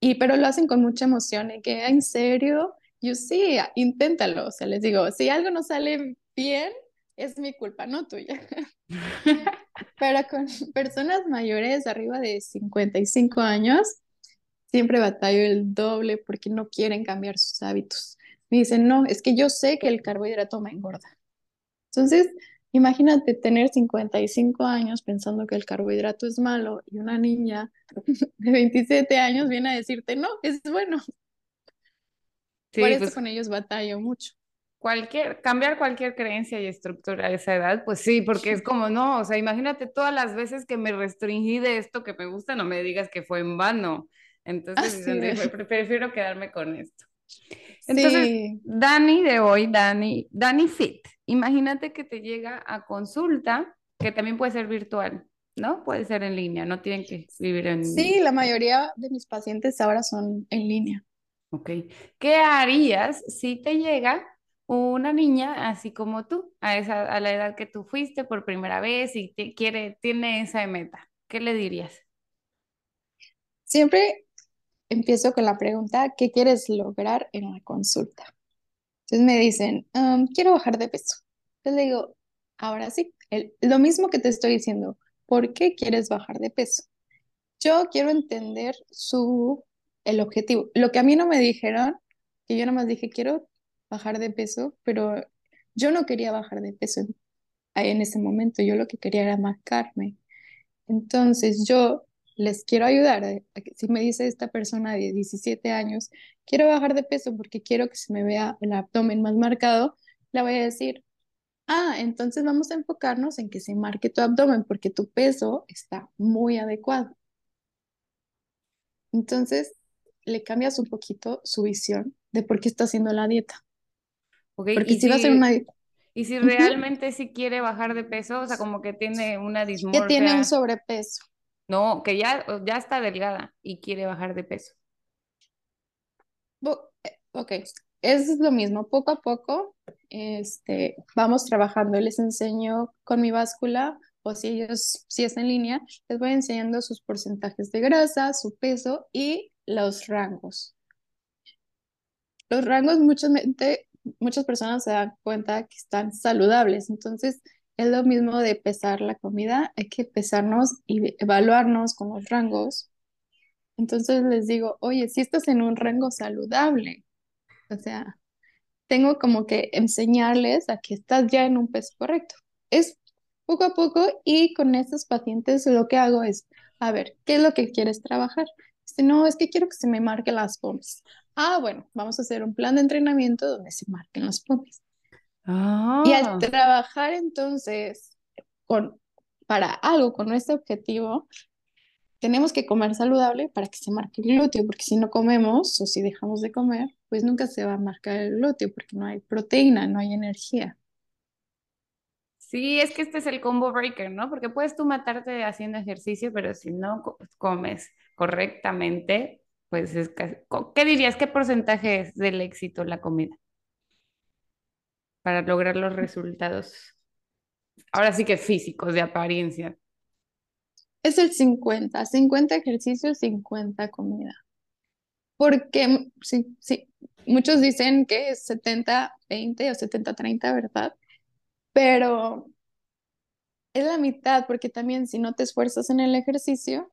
Y pero lo hacen con mucha emoción y que en serio, yo sí, inténtalo, o sea, les digo, si algo no sale bien, es mi culpa, no tuya. [LAUGHS] Pero con personas mayores, arriba de 55 años, siempre batallo el doble porque no quieren cambiar sus hábitos. Me dicen, no, es que yo sé que el carbohidrato me engorda. Entonces, imagínate tener 55 años pensando que el carbohidrato es malo y una niña [LAUGHS] de 27 años viene a decirte, no, es bueno. Sí, Por eso pues con ellos batallo mucho. cualquier, cambiar cualquier creencia y estructura a esa edad, pues sí, porque es como, no, o sea, imagínate todas las veces que me restringí de esto que me gusta, no me digas que fue en vano. Entonces, Así dices, es. "Pre- prefiero quedarme con esto. Entonces, Sí, Dani de hoy, Dani, Dani Fit, imagínate que te llega a consulta, que también puede ser virtual, ¿no? Puede ser en línea, no tienen que vivir en... sí, la mayoría de mis pacientes ahora son en línea. Ok. ¿Qué harías si te llega una niña así como tú, a esa, a la edad que tú fuiste por primera vez y te quiere, tiene esa meta? ¿Qué le dirías? Siempre empiezo con la pregunta, ¿qué quieres lograr en la consulta? Entonces me dicen, "Um, quiero bajar de peso. Entonces le digo, ahora sí, lo mismo que te estoy diciendo, ¿por qué quieres bajar de peso? Yo quiero entender su, el objetivo. Lo que a mí no me dijeron, que yo nomás dije, quiero bajar de peso, pero yo no quería bajar de peso en, en ese momento, yo lo que quería era marcarme. Entonces yo les quiero ayudar. que Si me dice esta persona de 17 años, quiero bajar de peso porque quiero que se me vea el abdomen más marcado, le voy a decir, ah, entonces vamos a enfocarnos en que se marque tu abdomen porque tu peso está muy adecuado. Entonces le cambias un poquito su visión de por qué está haciendo la dieta. Ok, Porque y si va a hacer una dieta y si realmente sí quiere bajar de peso, o sea, como que tiene una que tiene un dismorfia, sobrepeso. No, que ya, ya está delgada y quiere bajar de peso. Eh, Ok, es lo mismo, poco a poco este, vamos trabajando. Les enseño con mi báscula o si ellos, si es en línea, les voy enseñando sus porcentajes de grasa, su peso y los rangos. Los rangos muchas, muchas personas se dan cuenta que están saludables, entonces es lo mismo de pesar la comida, hay que pesarnos y evaluarnos con los rangos. Entonces les digo, oye, si estás en un rango saludable, o sea, tengo como que enseñarles a que estás ya en un peso correcto. Es poco a poco y con estos pacientes lo que hago es, a ver, ¿qué es lo que quieres trabajar? Dice, no, es que quiero que se me marquen las pompis. Ah, bueno, vamos a hacer un plan de entrenamiento donde se marquen las pompis. Y al Ah, trabajar entonces con, para algo con nuestro objetivo, tenemos que comer saludable para que se marque el glúteo, porque si no comemos o si dejamos de comer, pues nunca se va a marcar el glúteo porque no hay proteína, no hay energía. sí, es que este es el combo breaker, ¿no? Porque puedes tú matarte haciendo ejercicio, pero si no co- comes correctamente, pues es casi- ¿Qué dirías? ¿Qué porcentaje es del éxito la comida para lograr los resultados? Ahora sí que físicos, de apariencia. Es el 50, 50 ejercicios, 50 comida. Porque sí, sí, muchos dicen que es 70, 20 o 70, 30, ¿verdad? Pero es la mitad, porque también si no te esfuerzas en el ejercicio,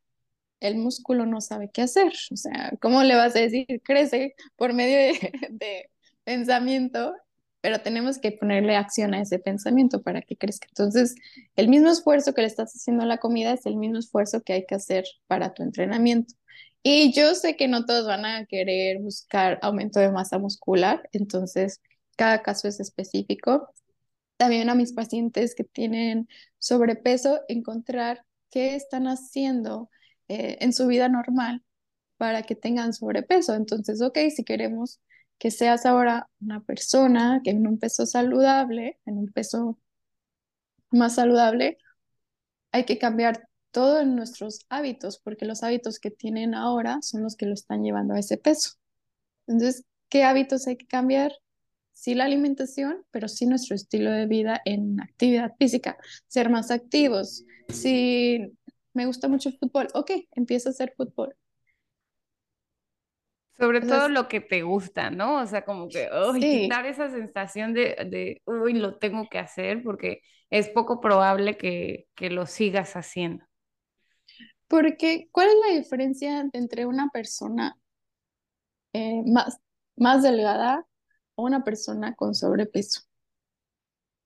el músculo no sabe qué hacer. O sea, ¿cómo le vas a decir crece por medio de [LAUGHS] pensamiento? Pero tenemos que ponerle acción a ese pensamiento para que crezca. Entonces, el mismo esfuerzo que le estás haciendo a la comida es el mismo esfuerzo que hay que hacer para tu entrenamiento. Y yo sé que no todos van a querer buscar aumento de masa muscular, entonces cada caso es específico. También a mis pacientes que tienen sobrepeso, encontrar qué están haciendo eh, en su vida normal para que tengan sobrepeso. Entonces, ok, si queremos que seas ahora una persona que en un peso saludable, en un peso más saludable, hay que cambiar todo en nuestros hábitos, porque los hábitos que tienen ahora son los que lo están llevando a ese peso. Entonces, ¿qué hábitos hay que cambiar? Sí la alimentación, pero sí nuestro estilo de vida en actividad física, ser más activos. Si me gusta mucho el fútbol, ok, empieza a hacer fútbol. Sobre todo lo que te gusta, ¿no? O sea, como que, uy, sí, quitar esa sensación de, de, uy, lo tengo que hacer porque es poco probable que, que lo sigas haciendo. porque ¿cuál es la diferencia entre una persona eh, más, más delgada o una persona con sobrepeso?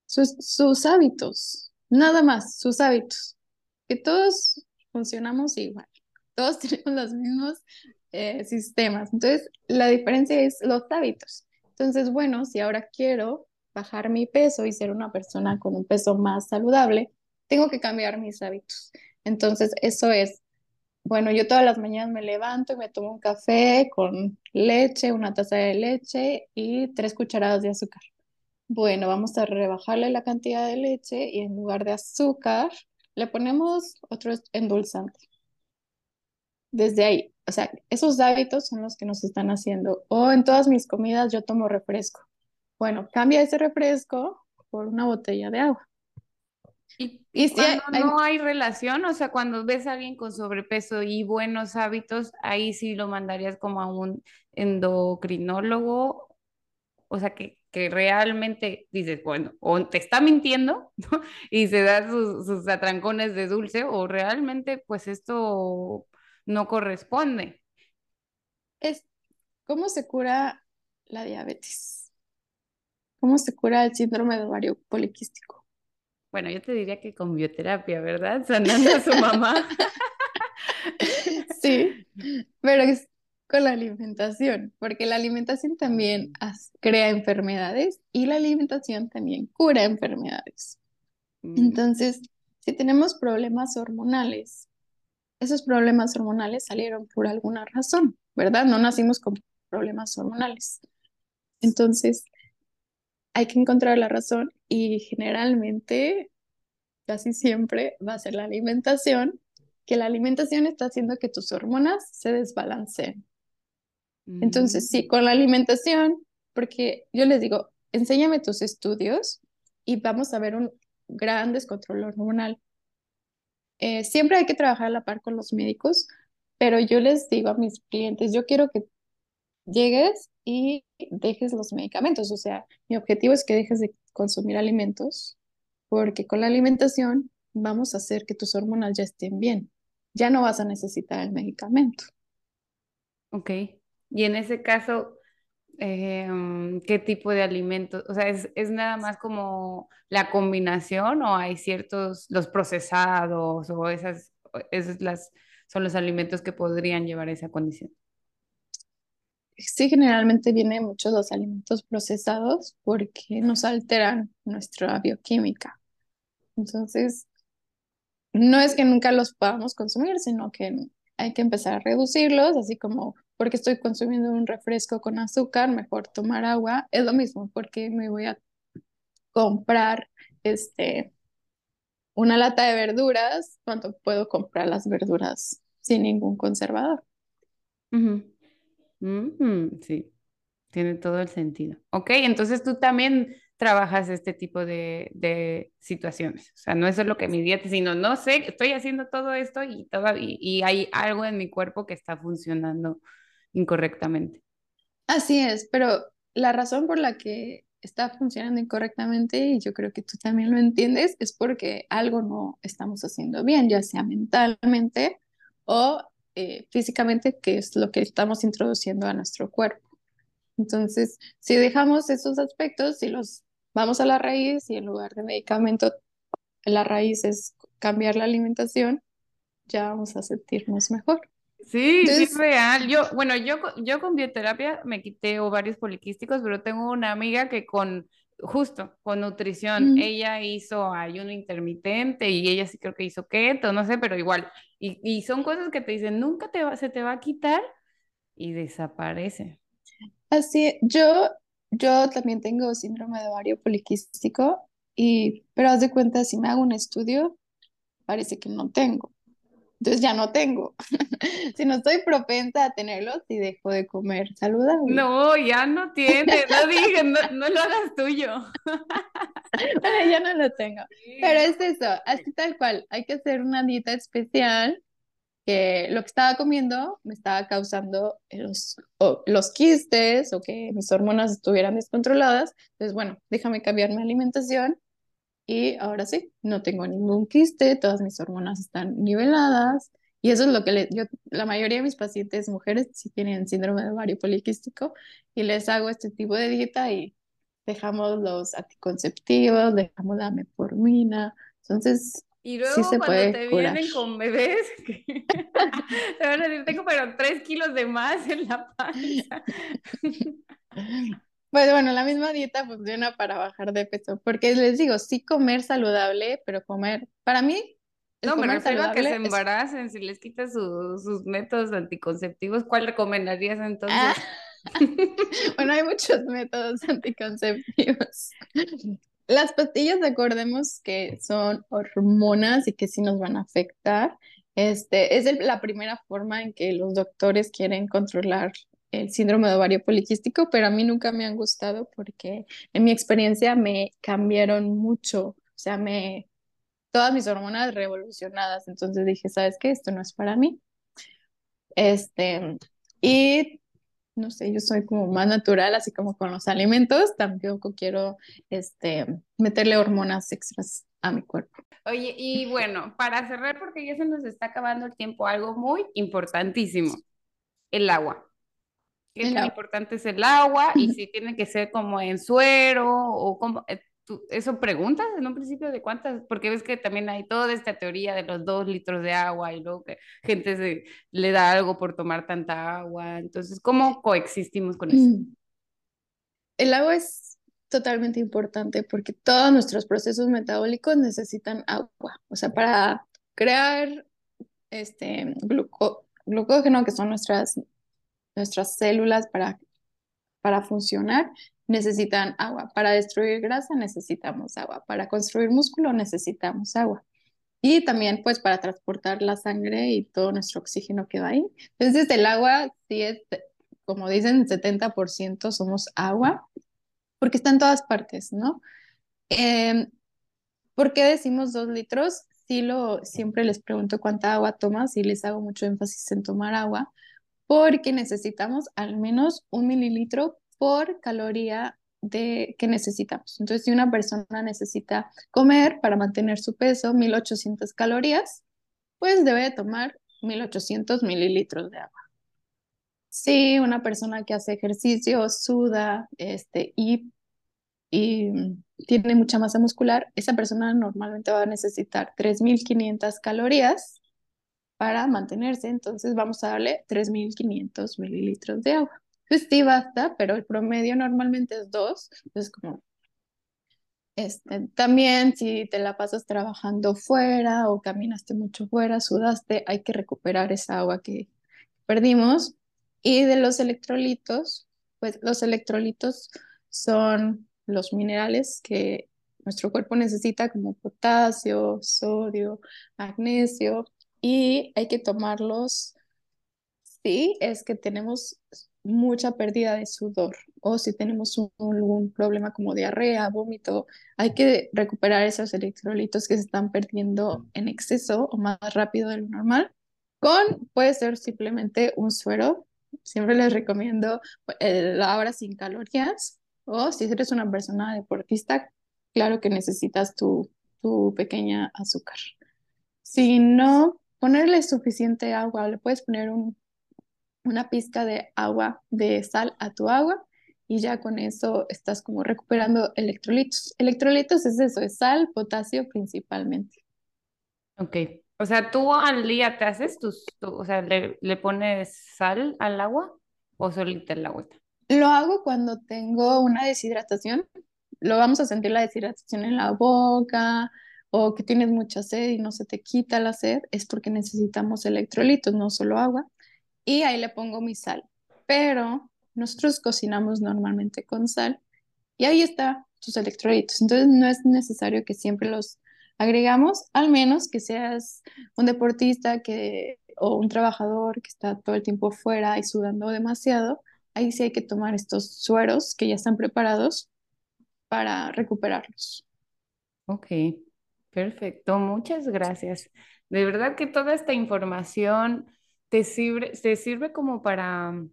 Sus, sus hábitos, nada más, sus hábitos. Que todos funcionamos igual, todos [LAUGHS] tenemos los mismos eh, sistemas. Entonces, la diferencia es los hábitos. Entonces, bueno, si ahora quiero bajar mi peso y ser una persona con un peso más saludable, tengo que cambiar mis hábitos. Entonces, eso es, bueno, yo todas las mañanas me levanto y me tomo un café con leche, una taza de leche y tres cucharadas de azúcar. Bueno, vamos a rebajarle la cantidad de leche y en lugar de azúcar le ponemos otro endulzante. Desde ahí, o sea, esos hábitos son los que nos están haciendo. O en todas mis comidas yo tomo refresco. Bueno, cambia ese refresco por una botella de agua. Y, si cuando hay- no hay relación, o sea, cuando ves a alguien con sobrepeso y buenos hábitos, ahí sí lo mandarías como a un endocrinólogo, o sea, que, que realmente dices, bueno, o te está mintiendo, ¿no? [LAUGHS] Y se da sus, sus atrancones de dulce, o realmente pues esto no corresponde. es, ¿cómo se cura la diabetes? ¿Cómo se cura el síndrome de ovario poliquístico? Bueno, yo te diría que con bioterapia, ¿verdad? Sanando a su mamá. [LAUGHS] Sí, pero es con la alimentación, porque la alimentación también crea enfermedades y la alimentación también cura enfermedades. Mm, Entonces, si tenemos problemas hormonales, esos problemas hormonales salieron por alguna razón, ¿verdad? No nacimos con problemas hormonales. Entonces, hay que encontrar la razón y generalmente, casi siempre, va a ser la alimentación, que la alimentación está haciendo que tus hormonas se desbalanceen. Entonces, mm. sí, con la alimentación, porque yo les digo, enséñame tus estudios y vamos a ver un gran descontrol hormonal. Eh, siempre hay que trabajar a la par con los médicos, pero yo les digo a mis clientes, yo quiero que llegues y dejes los medicamentos. O sea, mi objetivo es que dejes de consumir alimentos, porque con la alimentación vamos a hacer que tus hormonas ya estén bien. Ya no vas a necesitar el medicamento. Ok. Y en ese caso, eh, ¿qué tipo de alimentos? O sea, ¿es, es nada más como la combinación o hay ciertos, los procesados o esas, esas las, son los alimentos que podrían llevar a esa condición? Sí, generalmente vienen muchos los alimentos procesados porque nos alteran nuestra bioquímica. Entonces, no es que nunca los podamos consumir, sino que hay que empezar a reducirlos, así como porque estoy consumiendo un refresco con azúcar, mejor tomar agua. Es lo mismo, porque me voy a comprar este, una lata de verduras, cuando puedo comprar las verduras sin ningún conservador. Mm, sí, tiene todo el sentido. Ok, entonces tú también trabajas este tipo de, de situaciones. O sea, no es solo que mi dieta, sino no sé, estoy haciendo todo esto y, todo, y hay algo en mi cuerpo que está funcionando incorrectamente. Así es, pero la razón por la que está funcionando incorrectamente, y yo creo que tú también lo entiendes, es porque algo no estamos haciendo bien, ya sea mentalmente o eh, físicamente, que es lo que estamos introduciendo a nuestro cuerpo. Entonces, si dejamos esos aspectos y los vamos a la raíz y en lugar de medicamento, la raíz es cambiar la alimentación, ya vamos a sentirnos mejor. Sí, sí es Entonces, real. Yo, bueno, yo, yo con bioterapia me quité ovarios poliquísticos, pero tengo una amiga que con, justo, con nutrición, ella hizo ayuno intermitente y ella sí creo que hizo keto, no sé, pero igual. Y, y son cosas que te dicen, nunca te va, se te va a quitar y desaparece. Así, yo, yo también tengo síndrome de ovario poliquístico, y, pero haz de cuenta, si me hago un estudio, parece que no tengo. Entonces ya no tengo. [LAUGHS] Si no estoy propensa a tenerlo, si dejo de comer saludable. No, ya no tiene, no dije, no, no lo hagas tuyo. [LAUGHS] Bueno, ya no lo tengo. Sí, Pero es eso, así tal cual. Hay que hacer una dieta especial que lo que estaba comiendo me estaba causando los, los quistes o que mis hormonas estuvieran descontroladas. Entonces, bueno, déjame cambiar mi alimentación y ahora sí, no tengo ningún quiste, todas mis hormonas están niveladas. Y eso es lo que le, yo, la mayoría de mis pacientes mujeres sí tienen síndrome de ovario poliquístico y les hago este tipo de dieta y dejamos los anticonceptivos, dejamos la metformina. Entonces, y luego cuando te vienen con bebés, [LAUGHS] te van a decir, tengo pero tres kilos de más en la panza. [LAUGHS] Pues bueno, la misma dieta funciona para bajar de peso, porque les digo, sí comer saludable, pero comer, para mí... No, me refiero a que se embaracen, si les quitas sus métodos anticonceptivos, ¿cuál recomendarías entonces? Ah. [LAUGHS] bueno, hay muchos métodos anticonceptivos. Las pastillas, recordemos que son hormonas y que sí nos van a afectar. Este, es la primera forma en que los doctores quieren controlar el síndrome de ovario poliquístico, pero a mí nunca me han gustado porque en mi experiencia me cambiaron mucho, o sea, me todas mis hormonas revolucionadas, entonces dije, ¿sabes qué? Esto no es para mí. Este, y no sé, yo soy como más natural, así como con los alimentos, tampoco quiero este, meterle hormonas extras a mi cuerpo. Oye, y bueno, para cerrar, porque ya se nos está acabando el tiempo, algo muy importantísimo, el agua. ¿Qué tan importante es el agua? Y si tiene que ser como en suero o como, eh, eso preguntas en un principio de cuántas, porque ves que también hay toda esta teoría de los dos litros de agua y luego que gente se, le da algo por tomar tanta agua. Entonces, ¿cómo coexistimos con eso? El agua es totalmente importante porque todos nuestros procesos metabólicos necesitan agua. O sea, para crear este glucógeno, que son nuestras, nuestras células para, para funcionar, necesitan agua. Para destruir grasa necesitamos agua. Para construir músculo necesitamos agua. Y también pues para transportar la sangre y todo nuestro oxígeno que va ahí. Entonces el agua sí es, como dicen, 70% somos agua, porque está en todas partes, ¿no? Eh, ¿Por qué decimos dos litros? Sí lo, siempre les pregunto cuánta agua tomas y les hago mucho énfasis en tomar agua, porque necesitamos al menos un mililitro por caloría de, que necesitamos. Entonces, si una persona necesita comer para mantener su peso 1800 calorías, pues debe tomar 1800 mililitros de agua. Si una persona que hace ejercicio, suda este, y, y tiene mucha masa muscular, esa persona normalmente va a necesitar 3500 calorías para mantenerse. Entonces, vamos a darle 3500 mililitros de agua. Pues sí, basta, pero el promedio normalmente es dos. Entonces, como, este, también si te la pasas trabajando fuera o caminaste mucho fuera, sudaste, hay que recuperar esa agua que perdimos. Y de los electrolitos, pues los electrolitos son los minerales que nuestro cuerpo necesita como potasio, sodio, magnesio y hay que tomarlos si es que tenemos mucha pérdida de sudor o si tenemos un, algún problema como diarrea, vómito, hay que recuperar esos electrolitos que se están perdiendo en exceso o más rápido de lo normal. Con, puede ser simplemente un suero. Siempre les recomiendo la hora sin calorías o si eres una persona deportista, claro que necesitas tu, tu pequeña azúcar. Si no, ponerle suficiente agua, le puedes poner un una pizca de agua, de sal a tu agua y ya con eso estás como recuperando electrolitos. Electrolitos es eso, es sal, potasio principalmente. Ok, o sea, tú al día te haces tus, o sea, le, le, pones sal al agua o solita el agua? Lo hago cuando tengo una deshidratación. Lo vamos a sentir la deshidratación en la boca o que tienes mucha sed y no se te quita la sed, es porque necesitamos electrolitos, no solo agua y ahí le pongo mi sal. Pero nosotros cocinamos normalmente con sal y ahí está tus electrolitos. Entonces no es necesario que siempre los agregamos, al menos que seas un deportista que, o un trabajador que está todo el tiempo fuera y sudando demasiado. Ahí sí hay que tomar estos sueros que ya están preparados para recuperarlos. Ok, Perfecto, muchas gracias. De verdad que toda esta información te sirve, te sirve como para mm,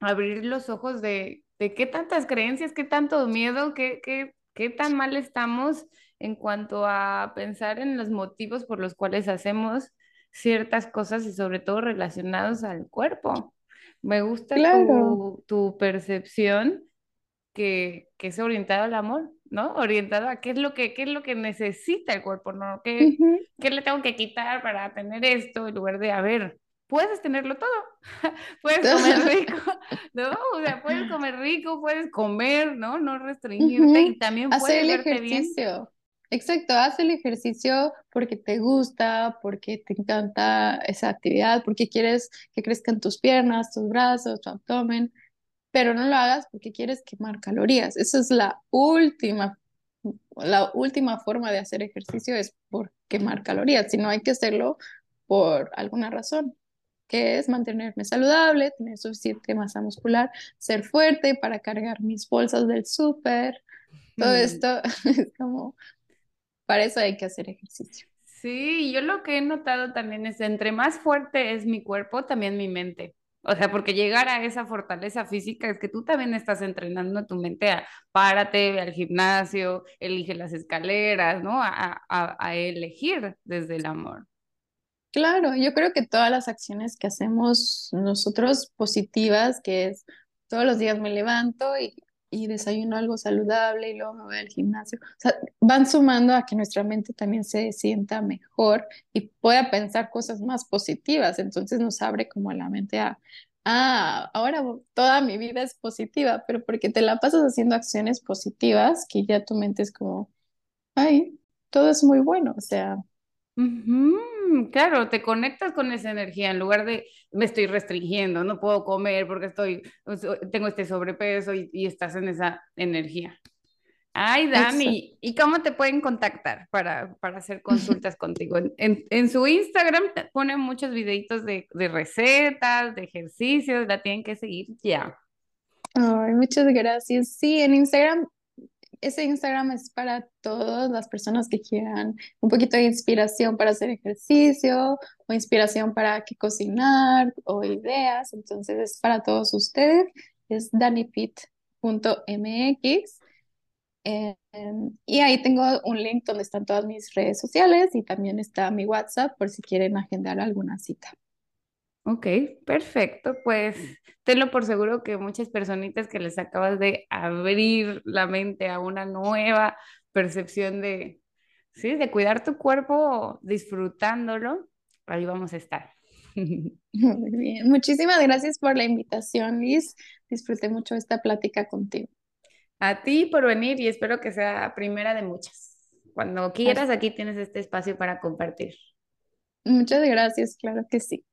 abrir los ojos de, de qué tantas creencias, qué tanto miedo, qué, qué, qué tan mal estamos en cuanto a pensar en los motivos por los cuales hacemos ciertas cosas y sobre todo relacionados al cuerpo. Me gusta Claro. tu, tu percepción que, que es orientado al amor, ¿no? Orientado a qué es lo que, qué es lo que necesita el cuerpo, ¿no? ¿Qué, Ujú. qué le tengo que quitar para tener esto en lugar de, a ver, puedes tenerlo todo, [LAUGHS] puedes comer [LAUGHS] rico, [LAUGHS] ¿no? O sea, puedes comer rico, puedes comer, ¿no? No restringirte Ujú. y también Hacer puedes el verte bien. ejercicio. Exacto, haz el ejercicio porque te gusta, porque te encanta esa actividad, porque quieres que crezcan tus piernas, tus brazos, tu abdomen, pero no lo hagas porque quieres quemar calorías. Esa es la última, la última forma de hacer ejercicio es por quemar calorías, si no hay que hacerlo por alguna razón, que es mantenerme saludable, tener suficiente masa muscular, ser fuerte para cargar mis bolsas del súper todo Mm. esto [LAUGHS] es como, para eso hay que hacer ejercicio. Sí, yo lo que he notado también es entre más fuerte es mi cuerpo, también mi mente. O sea, porque llegar a esa fortaleza física es que tú también estás entrenando tu mente a párate, ve al gimnasio, elige las escaleras, ¿no? A, a, a elegir desde el amor. Claro, yo creo que todas las acciones que hacemos nosotros positivas, que es todos los días me levanto y, y desayuno algo saludable y luego me voy al gimnasio, o sea, van sumando a que nuestra mente también se sienta mejor y pueda pensar cosas más positivas. Entonces nos abre como la mente a, ah, ahora toda mi vida es positiva, pero porque te la pasas haciendo acciones positivas que ya tu mente es como, ay, todo es muy bueno, o sea. Claro, te conectas con esa energía en lugar de me estoy restringiendo, no puedo comer porque estoy, tengo este sobrepeso y, y estás en esa energía. Ay, Exacto. Dani, ¿y cómo te pueden contactar para, para hacer [LAUGHS] consultas contigo? En, en- en su Instagram te ponen muchos videitos de, de recetas, de ejercicios, la tienen que seguir ya. Ay, muchas gracias. Sí, en Instagram, ese Instagram es para todas las personas que quieran un poquito de inspiración para hacer ejercicio o inspiración para que cocinar o ideas. Entonces es para todos ustedes. Es danifit.mx. Eh, y ahí tengo un link donde están todas mis redes sociales y también está mi WhatsApp por si quieren agendar alguna cita. Ok, perfecto. Pues tenlo por seguro que muchas personitas que les acabas de abrir la mente a una nueva percepción de, sí, de cuidar tu cuerpo disfrutándolo, ahí vamos a estar. [LAUGHS] Muy bien. Muchísimas gracias por la invitación, Liz. Disfruté mucho esta plática contigo. A ti por venir y espero que sea primera de muchas. Cuando quieras, aquí tienes este espacio para compartir. Muchas gracias, claro que sí.